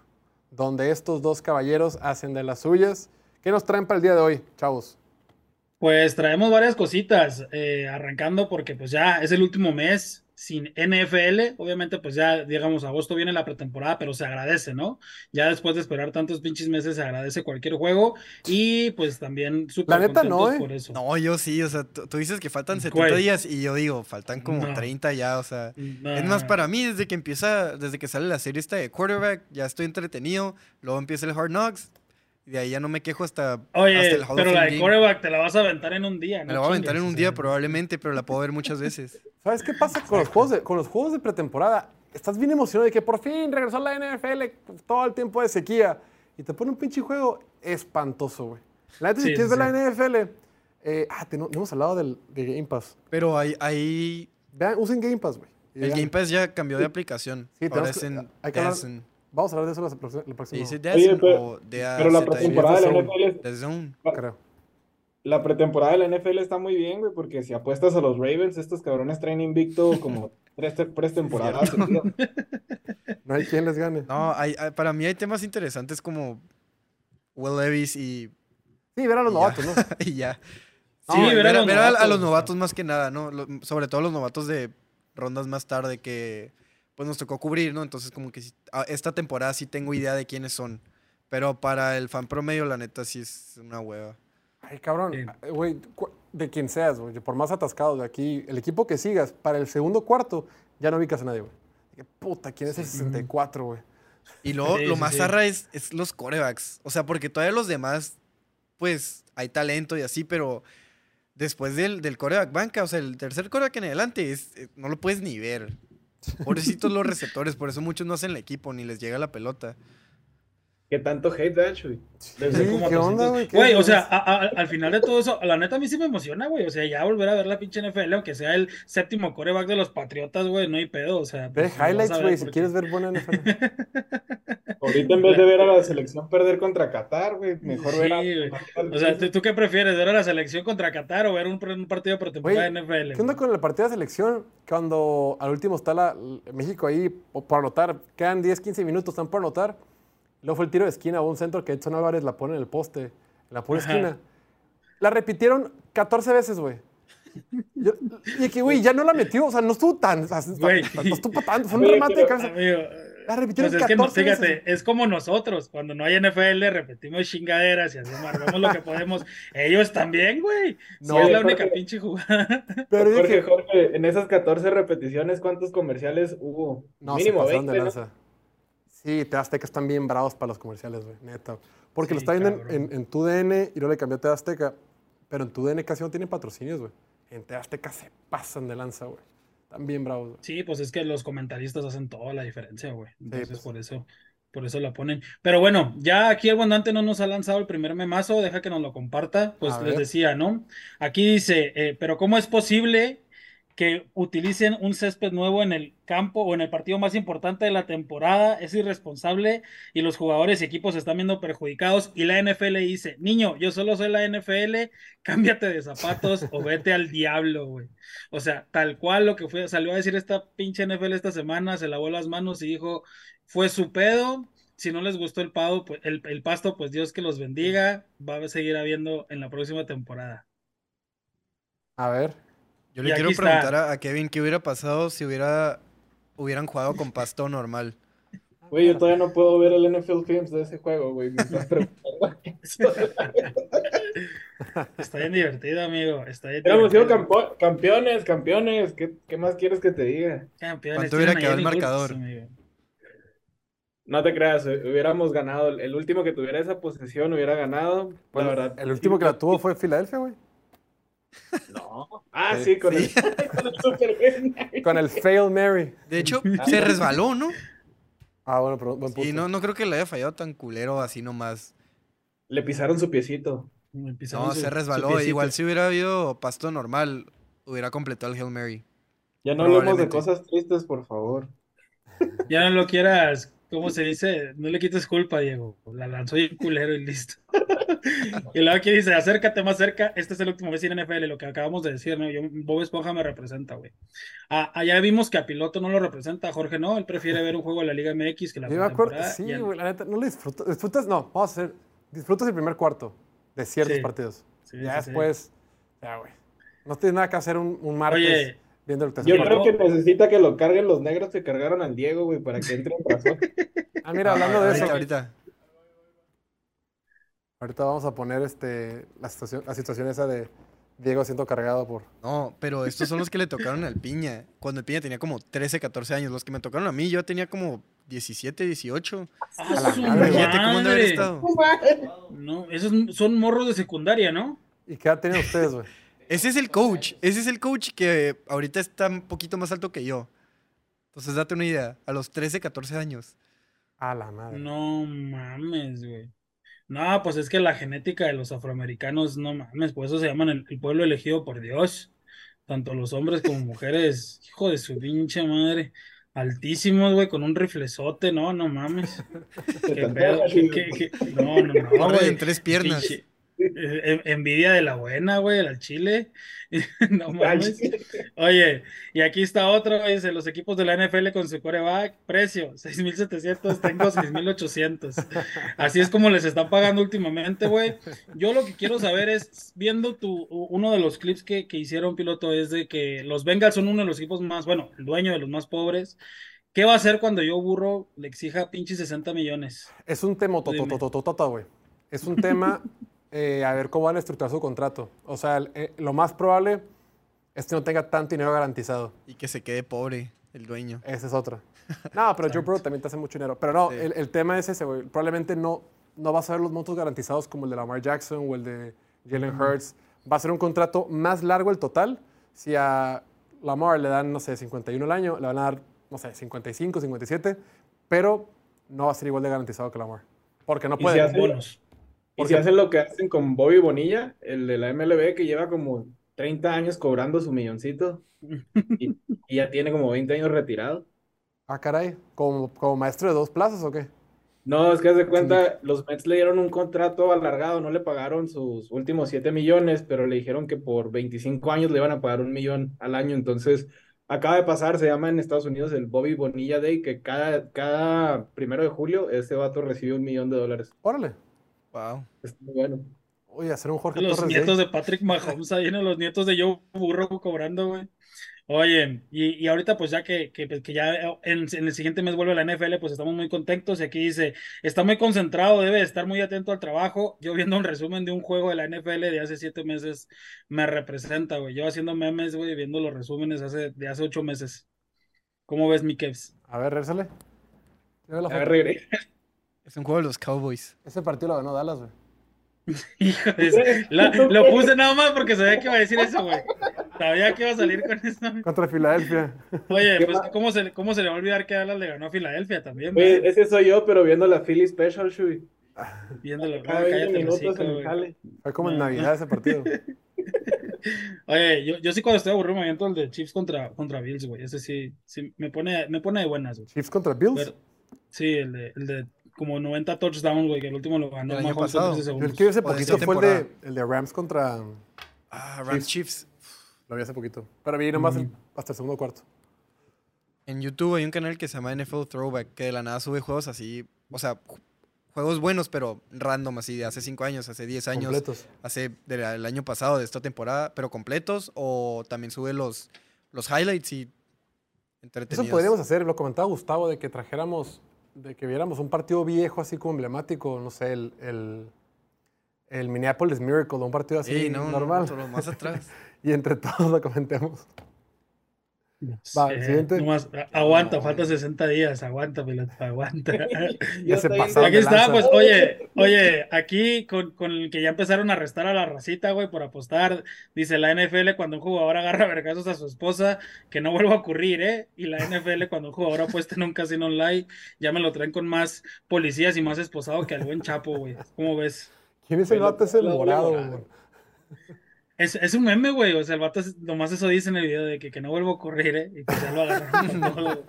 donde estos dos caballeros hacen de las suyas. ¿Qué nos traen para el día de hoy, chavos? Pues traemos varias cositas, eh, arrancando porque pues ya es el último mes sin NFL, obviamente pues ya digamos agosto viene la pretemporada, pero se agradece, ¿no? Ya después de esperar tantos pinches meses se agradece cualquier juego y pues también súper neta, no, ¿eh? por eso. No, yo sí, o sea, tú dices que faltan 70 ¿Cuál? días y yo digo, faltan como No. 30 ya, o sea. No, Es más, para mí, desde que empieza, desde que sale la serie esta de quarterback, ya estoy entretenido. Luego empieza el Hard Knocks. Y de ahí ya no me quejo hasta, hasta Oye, el Hall of pero Fame la de quarterback te la vas a aventar en un día, Me ¿no? la voy a aventar en un día probablemente, pero la puedo ver muchas veces. [LAUGHS] ¿Sabes qué pasa con los juegos de, con los juegos de pretemporada? Estás bien emocionado de que por fin regresó la NFL todo el tiempo de sequía y te pone un pinche juego espantoso, güey. La neta, si Sí, quieres sí, ver la NFL, eh, ah, te- no, no hemos hablado del, de Game Pass. Pero hay, hay Vean, usen Game Pass, güey. El. Game Pass ya cambió de aplicación. Sí, Ahora tenemos es en hay que hablar- Dazen. Vamos a hablar de eso la, próxima- la ¿Se próxima. dice Oye, Dazen pero- Pero la D-A-Z-N? pretemporada de la. NFL, The Zone. creo. la pretemporada de la NFL está muy bien, güey, porque si apuestas a los Ravens, estos cabrones traen invicto como [LAUGHS] tres tres temporadas. No hay quien les gane. No, hay, hay- para mí hay temas interesantes como Will Levis y, Sí, ver a los novatos, ¿no? [LAUGHS] y ya. Sí, No, ver a los ver a, los novatos más que nada, ¿no? Lo- sobre todo los novatos de rondas más tarde que pues nos tocó cubrir, ¿no? Entonces como que esta temporada sí tengo idea de quiénes son. Pero para el fan promedio, la neta, sí es una hueva. Ay, cabrón. Güey, de quien seas, güey. Por más atascado de aquí, el equipo que sigas, para el segundo cuarto, ya no ubicas a nadie, güey. Qué puta, ¿quién es el 64, güey? Y luego Sí, lo más sí. zarra es, es los corebacks. O sea, porque todavía los demás, pues, hay talento y así, pero después del, del coreback banca, o sea, el tercer coreback en adelante, es, eh, no lo puedes ni ver. Pobrecitos los receptores, por eso muchos no hacen el equipo, ni les llega la pelota. ¿Qué tanto hate da? Debe Sí, ser como ¿qué onda, 300. güey? ¿Qué Güey, o sea, a- a- al final de todo eso, la neta a mí sí me emociona, güey. O sea, ya volver a ver la pinche NFL, aunque sea el séptimo coreback de los Patriotas, güey, no hay pedo. O sea, Ve pues, highlights, güey, si quieres ver buena NFL. [LAUGHS] Ahorita en vez de ver a la selección perder contra Qatar, güey, mejor Sí, ver a... güey. O sea, ¿tú, tú qué prefieres? ¿Ver a la selección contra Qatar o ver un, un partido de pretemporada Güey, de NFL? ¿Qué onda con el partido de selección? Cuando al último está la, México ahí po- por anotar, quedan 10, 15 minutos, están por anotar. Luego fue el tiro de esquina o un centro que Edson Álvarez la pone en el poste, en la pura Ajá. esquina. La repitieron 14 veces, güey. Yo- Y que, güey, ya no la metió, o sea, no estuvo tan. o sea, Güey. no estuvo tanto, fue [LAUGHS] un remate de pero, cabeza. Amigo, La repitieron pues es que, no- 14 fíjate, veces. es como nosotros, cuando no hay NFL, repetimos chingaderas y hacemos, lo que podemos. Ellos también, güey. Si No, es la Jorge. única pinche jugada. Pero Jorge, dije, Jorge, en esas 14 repeticiones, ¿cuántos comerciales hubo? no, Mínimo se pasaron 20, de ¿no? Sí, te Azteca están bien bravos para los comerciales, güey, neta. Porque lo Sí, está viendo en, en, en TUDN y luego le cambió a Te Azteca. Pero en TUDN casi no tienen patrocinios, güey. En Te Azteca se pasan de lanza, güey. Están bien bravos, güey. Sí, pues es que los comentaristas hacen toda la diferencia, güey. Entonces, pues. por eso, por eso la ponen. Pero bueno, ya aquí el Guandante no nos ha lanzado el primer memazo, deja que nos lo comparta. Pues les decía, ¿no? Aquí dice, eh, pero ¿cómo es posible que utilicen un césped nuevo en el campo o en el partido más importante de la temporada? Es irresponsable y los jugadores y equipos se están viendo perjudicados. Y la NFL dice, niño, yo solo soy la NFL, cámbiate de zapatos o vete al diablo, güey. O sea, tal cual lo que fue, salió a decir esta pinche NFL esta semana, se lavó las manos y dijo, fue su pedo. Si no les gustó el, pago, pues, el, el pasto, pues Dios que los bendiga. Va a seguir habiendo en la próxima temporada. A ver. Yo Y le quiero está. preguntar a, Kevin qué hubiera pasado si hubiera hubieran jugado con pasto normal. Güey, yo todavía no puedo ver el NFL Films de ese juego, güey. Me estás preguntando eso. [LAUGHS] Está bien divertido, amigo. Está bien Hubiéramos sido campo- campeones, campeones. ¿Qué, qué más quieres que te diga? Campeones, ¿Cuánto hubiera quedado el marcador? No te creas, eh, hubiéramos ganado. El último que tuviera esa posesión hubiera ganado. La verdad. el último que la tuvo fue Filadelfia, güey. No. Ah, Sí. con Sí. el, [LAUGHS] con el Super. Con el Fail Mary. De hecho, [LAUGHS] se resbaló, ¿no? Ah, bueno, pero buen punto. Y no, no creo que le haya fallado tan culero así nomás. Le pisaron su piecito. Pisaron No, su- se resbaló. Igual si hubiera habido pasto normal, hubiera completado el Hail Mary. Ya no hablemos de cosas tristes, por favor. Ya no lo quieras, ¿cómo se dice? No le quites culpa, Diego. La lanzó y culero y listo. [LAUGHS] y luego aquí dice, acércate más cerca, este es el último mes en NFL, lo que acabamos de decir, ¿no? Yo, Bob Esponja me representa, güey. Ah, allá vimos que a Piloto no lo representa, Jorge no, él prefiere ver un juego de la Liga MX que la Yo me acuerdo, pretemporada, sí, güey, la neta, no lo disfrutas. Disfrutas, no, vamos a hacer, disfrutas el primer cuarto de ciertos Sí. partidos. Sí, ya sí. después, ya, güey. No tienes nada que hacer un, un martes Oye, viendo el tercer Yo creo que necesita que lo carguen los negros que cargaron al Diego, güey, para que entre en razón. [LAUGHS] Ah, mira, hablando de ahorita, eso, ahorita. ahorita vamos a poner este, la, situación, la situación esa de Diego siendo cargado por... No, pero estos son los que le tocaron al Piña. Cuando el Piña tenía como 13, 14 años. Los que me tocaron a mí, yo tenía como 17, 18. ¡Ah, A la su madre, Imagínate cómo han de estado. No, esos son morros de secundaria, ¿no? ¿Y qué edad tienen ustedes, güey? Ese es el coach. Ese es el coach que ahorita está un poquito más alto que yo. Entonces, date una idea. A los 13, 14 años. A la madre. No mames, güey. No, pues es que la genética de los afroamericanos, no mames, por eso se llaman el, el pueblo elegido por Dios. Tanto los hombres como mujeres, [LAUGHS] hijo de su pinche madre. Altísimos, güey, con un riflezote, no, no mames. [LAUGHS] Qué pedo, qué- qué- qué- No, no, no, güey. en tres piernas. Pinche- envidia de la buena, güey, [LAUGHS] al chile. No mames. Oye, y aquí está otro, dice, los equipos de la NFL con su coreback, precio, 6.700, tengo 6.800. Así es como les están pagando últimamente, güey. Yo lo que quiero saber es, viendo tu, uno de los clips que, que hicieron, piloto, es de que los Bengals son uno de los equipos más, bueno, el dueño de los más pobres. ¿Qué va a hacer cuando yo, burro, le exija pinche 60 millones? Es un tema güey. Es un tema eh, a ver cómo van a estructurar su contrato. O sea, el- eh, lo más probable es que no tenga tanto dinero garantizado. Y que se quede pobre el dueño. Esa es otra. No, pero Joe Burrow también te hace mucho dinero. Pero no, Sí. el, el tema es ese, güey. Probablemente no, no vas a ver los montos garantizados como el de Lamar Jackson o el de Jalen Hurts. Va a ser un contrato más largo el total. Si a Lamar le dan, no sé, 51 al año, le van a dar, no sé, 55, 57, pero no va a ser igual de garantizado que Lamar. Porque no ¿Y si puede. hace- Bonos. Y si hacen lo que hacen con Bobby Bonilla, el de la MLB, que lleva como 30 años cobrando su milloncito y, y ya tiene como 20 años retirado. Ah, caray. ¿Como, como maestro de dos plazas o qué? No, es que haz de cuenta, los Mets le dieron un contrato alargado, no le pagaron sus últimos 7 millones, pero le dijeron que por 25 años le iban a pagar un millón al año. Entonces, acaba de pasar, se llama en Estados Unidos el Bobby Bonilla Day, que cada, cada primero de julio ese vato recibe un millón de dólares. Órale. Wow. Es muy bueno. Oye, hacer un Jorge Los Torres nietos Day. de Patrick Mahomes ahí, ¿no? Los nietos de Joe Burrow cobrando, güey. Oye, y, y ahorita pues ya que, que, que ya en, en el siguiente mes vuelve la NFL, pues estamos muy contentos y aquí dice, está muy concentrado, debe estar muy atento al trabajo. Yo viendo un resumen de un juego de la NFL de hace siete meses me representa, güey. Yo haciendo memes, güey, viendo los resúmenes hace, de hace ocho meses. ¿Cómo ves, mi Kevs? A ver, la A ver, regre- Es un juego de los Cowboys. Ese partido lo ganó Dallas, güey. Hijo de su- la- lo puse nada más porque sabía que iba a decir eso, güey. Sabía que iba a salir con eso. Contra Filadelfia. Oye, ¿Qué pues? ¿cómo se, cómo se le va a olvidar que Dallas le ganó a Filadelfia también? Oye, güey? ese soy yo, pero viendo la Philly Special, Shui. Viéndolo, Cada güey, 20 cállate güey. Fue como en Navidad ese partido. [LAUGHS] Oye, yo, yo sí cuando estoy aburrido me aviento el de Chiefs contra, contra Bills, güey. Ese sí, sí me pone, me pone de buenas, güey. Chiefs contra Bills. Pero- sí, el de, el de como 90 touchdowns, güey, que el último lo ganó El año Mahomes en pasado. 13 Yo segundos. el que vi hace poquito fue el de, temporada. el de Rams contra. Ah, Rams Chiefs. Lo vi hace poquito. Pero vi nomás el- hasta el segundo cuarto. En YouTube hay un canal que se llama NFL Throwback, que de la nada sube juegos así, o sea, ju- juegos buenos, pero random, así de hace 5 años, hace 10 años, Completos. hace del año pasado, de esta temporada, pero completos, o también sube los, los highlights y entretenidos. Eso podríamos hacer, lo comentaba Gustavo, de que trajéramos, de que viéramos un partido viejo así como emblemático, no sé, el, el, el Minneapolis Miracle, un partido así Sí, no, no, normal. solo más atrás. [LAUGHS] y entre todos lo comentemos. Va, Eh, siguiente. nomás, aguanta, falta 60 días, aguanta, piloto, aguanta. [LAUGHS] Ya se pasaron Aquí está, lanza. pues, oye, oye, aquí con, con el que ya empezaron a arrestar a la racita, güey, por apostar, dice la NFL cuando un jugador agarra vergazos a su esposa, que no vuelva a ocurrir, ¿eh? Y la NFL cuando un jugador apuesta en un casino online, ya me lo traen con más policías y más esposado que al buen Chapo, güey. ¿Cómo ves? ¿Quién es el vato ese morado? güey? Es, es un meme, güey, o sea, el vato es- nomás eso dice en el video de que, que no vuelva a ocurrir, ¿eh? Y pues ya lo agarraron para [LAUGHS] todo.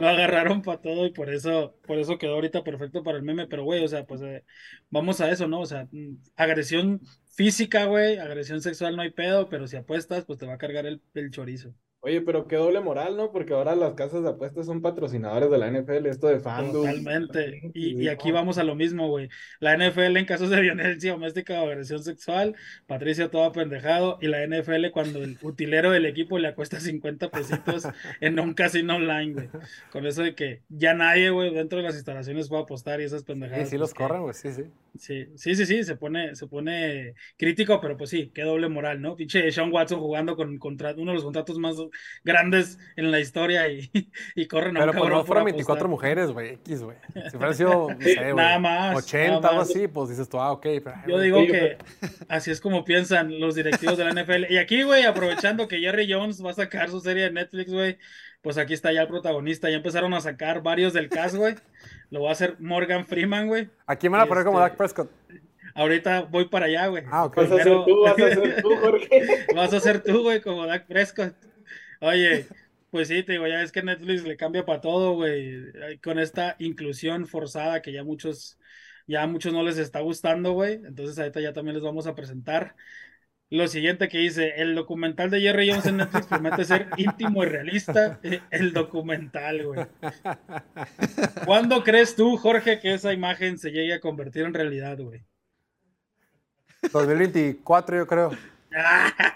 Lo agarraron para todo y por eso, por eso quedó ahorita perfecto para el meme, pero güey, o sea, pues eh, vamos a eso, ¿no? O sea, mm, agresión física, güey, agresión sexual no hay pedo, pero si apuestas, pues te va a cargar el, el chorizo. Oye, pero qué doble moral, ¿no? Porque ahora las casas de apuestas son patrocinadores de la NFL, esto de FanDuel. Totalmente. Y, y aquí vamos a lo mismo, güey. La NFL en casos de [LAUGHS] violencia doméstica o agresión sexual, Patricia todo pendejado, y la NFL cuando el utilero del equipo le acuesta 50 pesitos en un casino online, güey. Con eso de que ya nadie, güey, dentro de las instalaciones puede apostar y esas Sí, pendejadas. sí pues, los que- corren, güey, sí, sí. Sí, sí, sí, sí, se pone, se pone crítico, pero pues sí, qué doble moral, ¿no? Pinche Sean Watson jugando con contra, uno de los contratos más grandes en la historia y, [LAUGHS] y corren a un Pero pues cabrón no fueron 24 apostar. mujeres, güey, X, güey. Si fueran sido, no [LAUGHS] sé, güey, Nada más, 80, nada algo más. así, pues dices tú, ah, ok. Pero, Yo digo que así es como piensan los directivos de la NFL. Y aquí, güey, aprovechando que Jerry Jones va a sacar su serie de Netflix, güey, pues aquí está ya el protagonista. Ya empezaron a sacar varios del cast, güey. Lo va a hacer Morgan Freeman, güey. ¿A quién van a poner como Este- Dak Prescott? Ahorita voy para allá, güey. Ah, ok. Vas a ser tú, vas a ser [LAUGHS] tú, Jorge. Vas a ser tú, güey, como Dak Prescott. Oye, pues sí, te digo, ya es que Netflix le cambia para todo, güey. Con esta inclusión forzada que ya muchos, ya a muchos no les está gustando, güey. Entonces ahorita ya también les vamos a presentar. Lo siguiente que dice, el documental de Jerry Jones en Netflix promete ser [LAUGHS] íntimo y realista. Eh, El documental, güey. ¿Cuándo crees tú, Jorge, que esa imagen se llegue a convertir en realidad, güey? 2024, yo creo.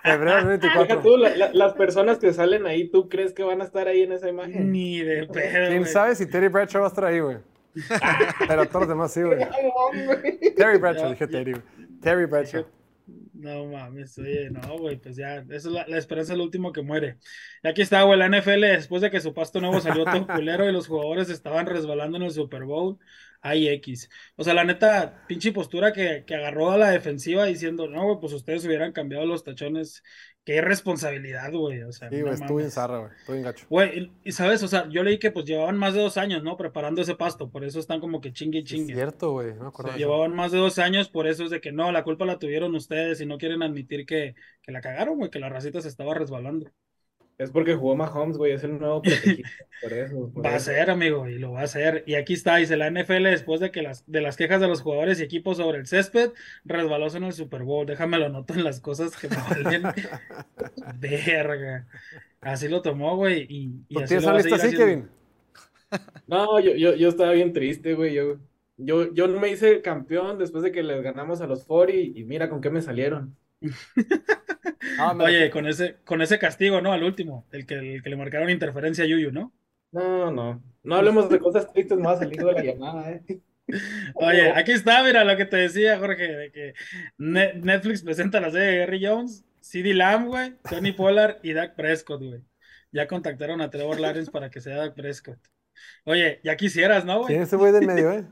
Febrero del Deja 2024. tú, la- la- las personas que salen ahí, ¿tú crees que van a estar ahí en esa imagen? Ni de pedo, ¿Quién sabe si Terry Bradshaw va a estar ahí, güey? Pero todos los demás sí, güey. [LAUGHS] Terry Bradshaw, dije. Terry. güey. Terry Bradshaw. No mames, oye, no, güey, pues ya, eso es la, la esperanza es lo último que muere. Y aquí está, güey, la NFL, después de que su pasto nuevo salió todo culero y los jugadores estaban resbalando en el Super Bowl, hay X. O sea, la neta, pinche postura que, que agarró a la defensiva diciendo, no, güey, pues ustedes hubieran cambiado los tachones. Qué irresponsabilidad, güey, o sea, Sí, güey, bien mames. zarra, güey. Estuvo bien gacho. Güey, y, sabes, o sea, yo leí que pues llevaban más de dos años, ¿no? Preparando ese pasto, por eso están como que chingue y Es chingue. cierto, güey. No me acuerdo. Llevaban más de dos años, por eso es de que no, la culpa la tuvieron ustedes y no quieren admitir que, que la cagaron, güey, que la racita se estaba resbalando. Es porque jugó Mahomes, güey, es el nuevo protegido, [LAUGHS] por eso. por Va a ser, amigo, y lo va a hacer. Y aquí está, dice la NFL, después de que las, de las quejas de los jugadores y equipos sobre el césped, resbaló en el Super Bowl. Déjame lo noto en las cosas que me valen. [LAUGHS] Verga. Así lo tomó, güey. Y, y ¿Por así lo así, haciendo. Kevin? No, yo, yo, yo estaba bien triste, güey. Yo, yo, yo no me hice campeón después de que les ganamos a los 40 y mira con qué me salieron. Ah, Oye, con ese, con ese castigo, ¿no? Al último, el que, el que le marcaron interferencia a Yuyu, ¿no? No, no. No hablemos de cosas tristes, a salir de la llamada, eh. [LAUGHS] Oye, aquí está, mira lo que te decía, Jorge, de que Ne- Netflix presenta la serie de Gary Jones, CD Lamb, güey, Tony Pollard y Dak Prescott, güey. Ya contactaron a Trevor Lawrence para que sea Dak Prescott. Oye, ya quisieras, ¿no, ¿Quién güey? es ese güey del medio, eh?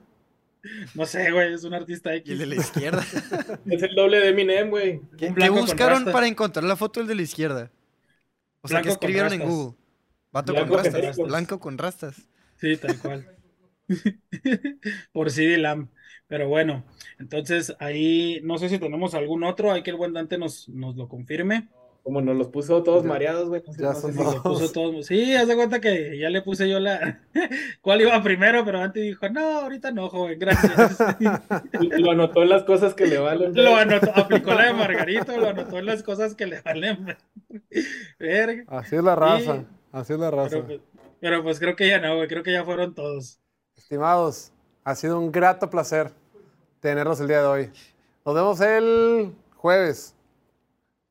No sé, güey, es un artista Y el de X. la izquierda. [LAUGHS] Es el doble de Eminem, güey. ¿Qué, buscaron para encontrar la foto del de la izquierda? O sea, ¿qué Blanco con escribieron en rastas. Google? Vato Blanco con con rastas. rastas. Blanco con rastas. Sí, tal cual. [LAUGHS] Por CD Lamb. Pero bueno, entonces ahí no sé si tenemos algún otro, hay que el buen Dante nos, nos lo confirme. Como nos los puso todos Ya- mareados, güey. Ya no son si- dos. Lo puso todo- Sí, haz de cuenta que ya le puse yo la. [LAUGHS] ¿Cuál iba primero? Pero antes dijo, no, ahorita no, joven, gracias. [LAUGHS] Lo anotó en las cosas que le valen. Lo anotó, aplicó la de Margarito, lo anotó en las cosas que le valen. Verga. Así es la raza. Sí. Así es la raza. Pero, pues- pero pues creo que ya no, güey, creo que ya fueron todos. Estimados, ha sido un grato placer tenerlos el día de hoy. Nos vemos el jueves.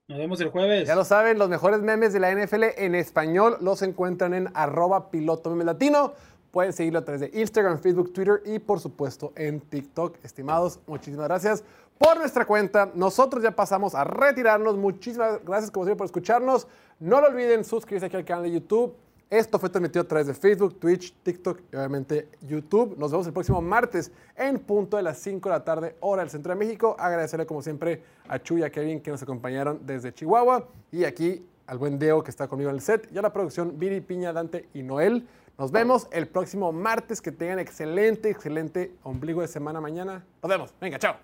Nos vemos el jueves. Ya lo saben, los mejores memes de la NFL en español los encuentran en arroba piloto meme latino. Pueden seguirlo a través de Instagram, Facebook, Twitter y por supuesto en TikTok. Estimados, muchísimas gracias por nuestra cuenta. Nosotros ya pasamos a retirarnos. Muchísimas gracias como siempre por escucharnos. No lo olviden suscribirse aquí al canal de YouTube. Esto fue transmitido a través de Facebook, Twitch, TikTok y obviamente YouTube. Nos vemos el próximo martes en punto de las 5 de la tarde, hora del Centro de México. Agradecerle como siempre a Chuy y a Kevin que nos acompañaron desde Chihuahua. Y aquí al buen Diego que está conmigo en el set. Y a la producción Viri, Piña, Dante y Noel. Nos vemos el próximo martes. Que tengan excelente, excelente ombligo de semana mañana. Nos vemos. Venga, chao.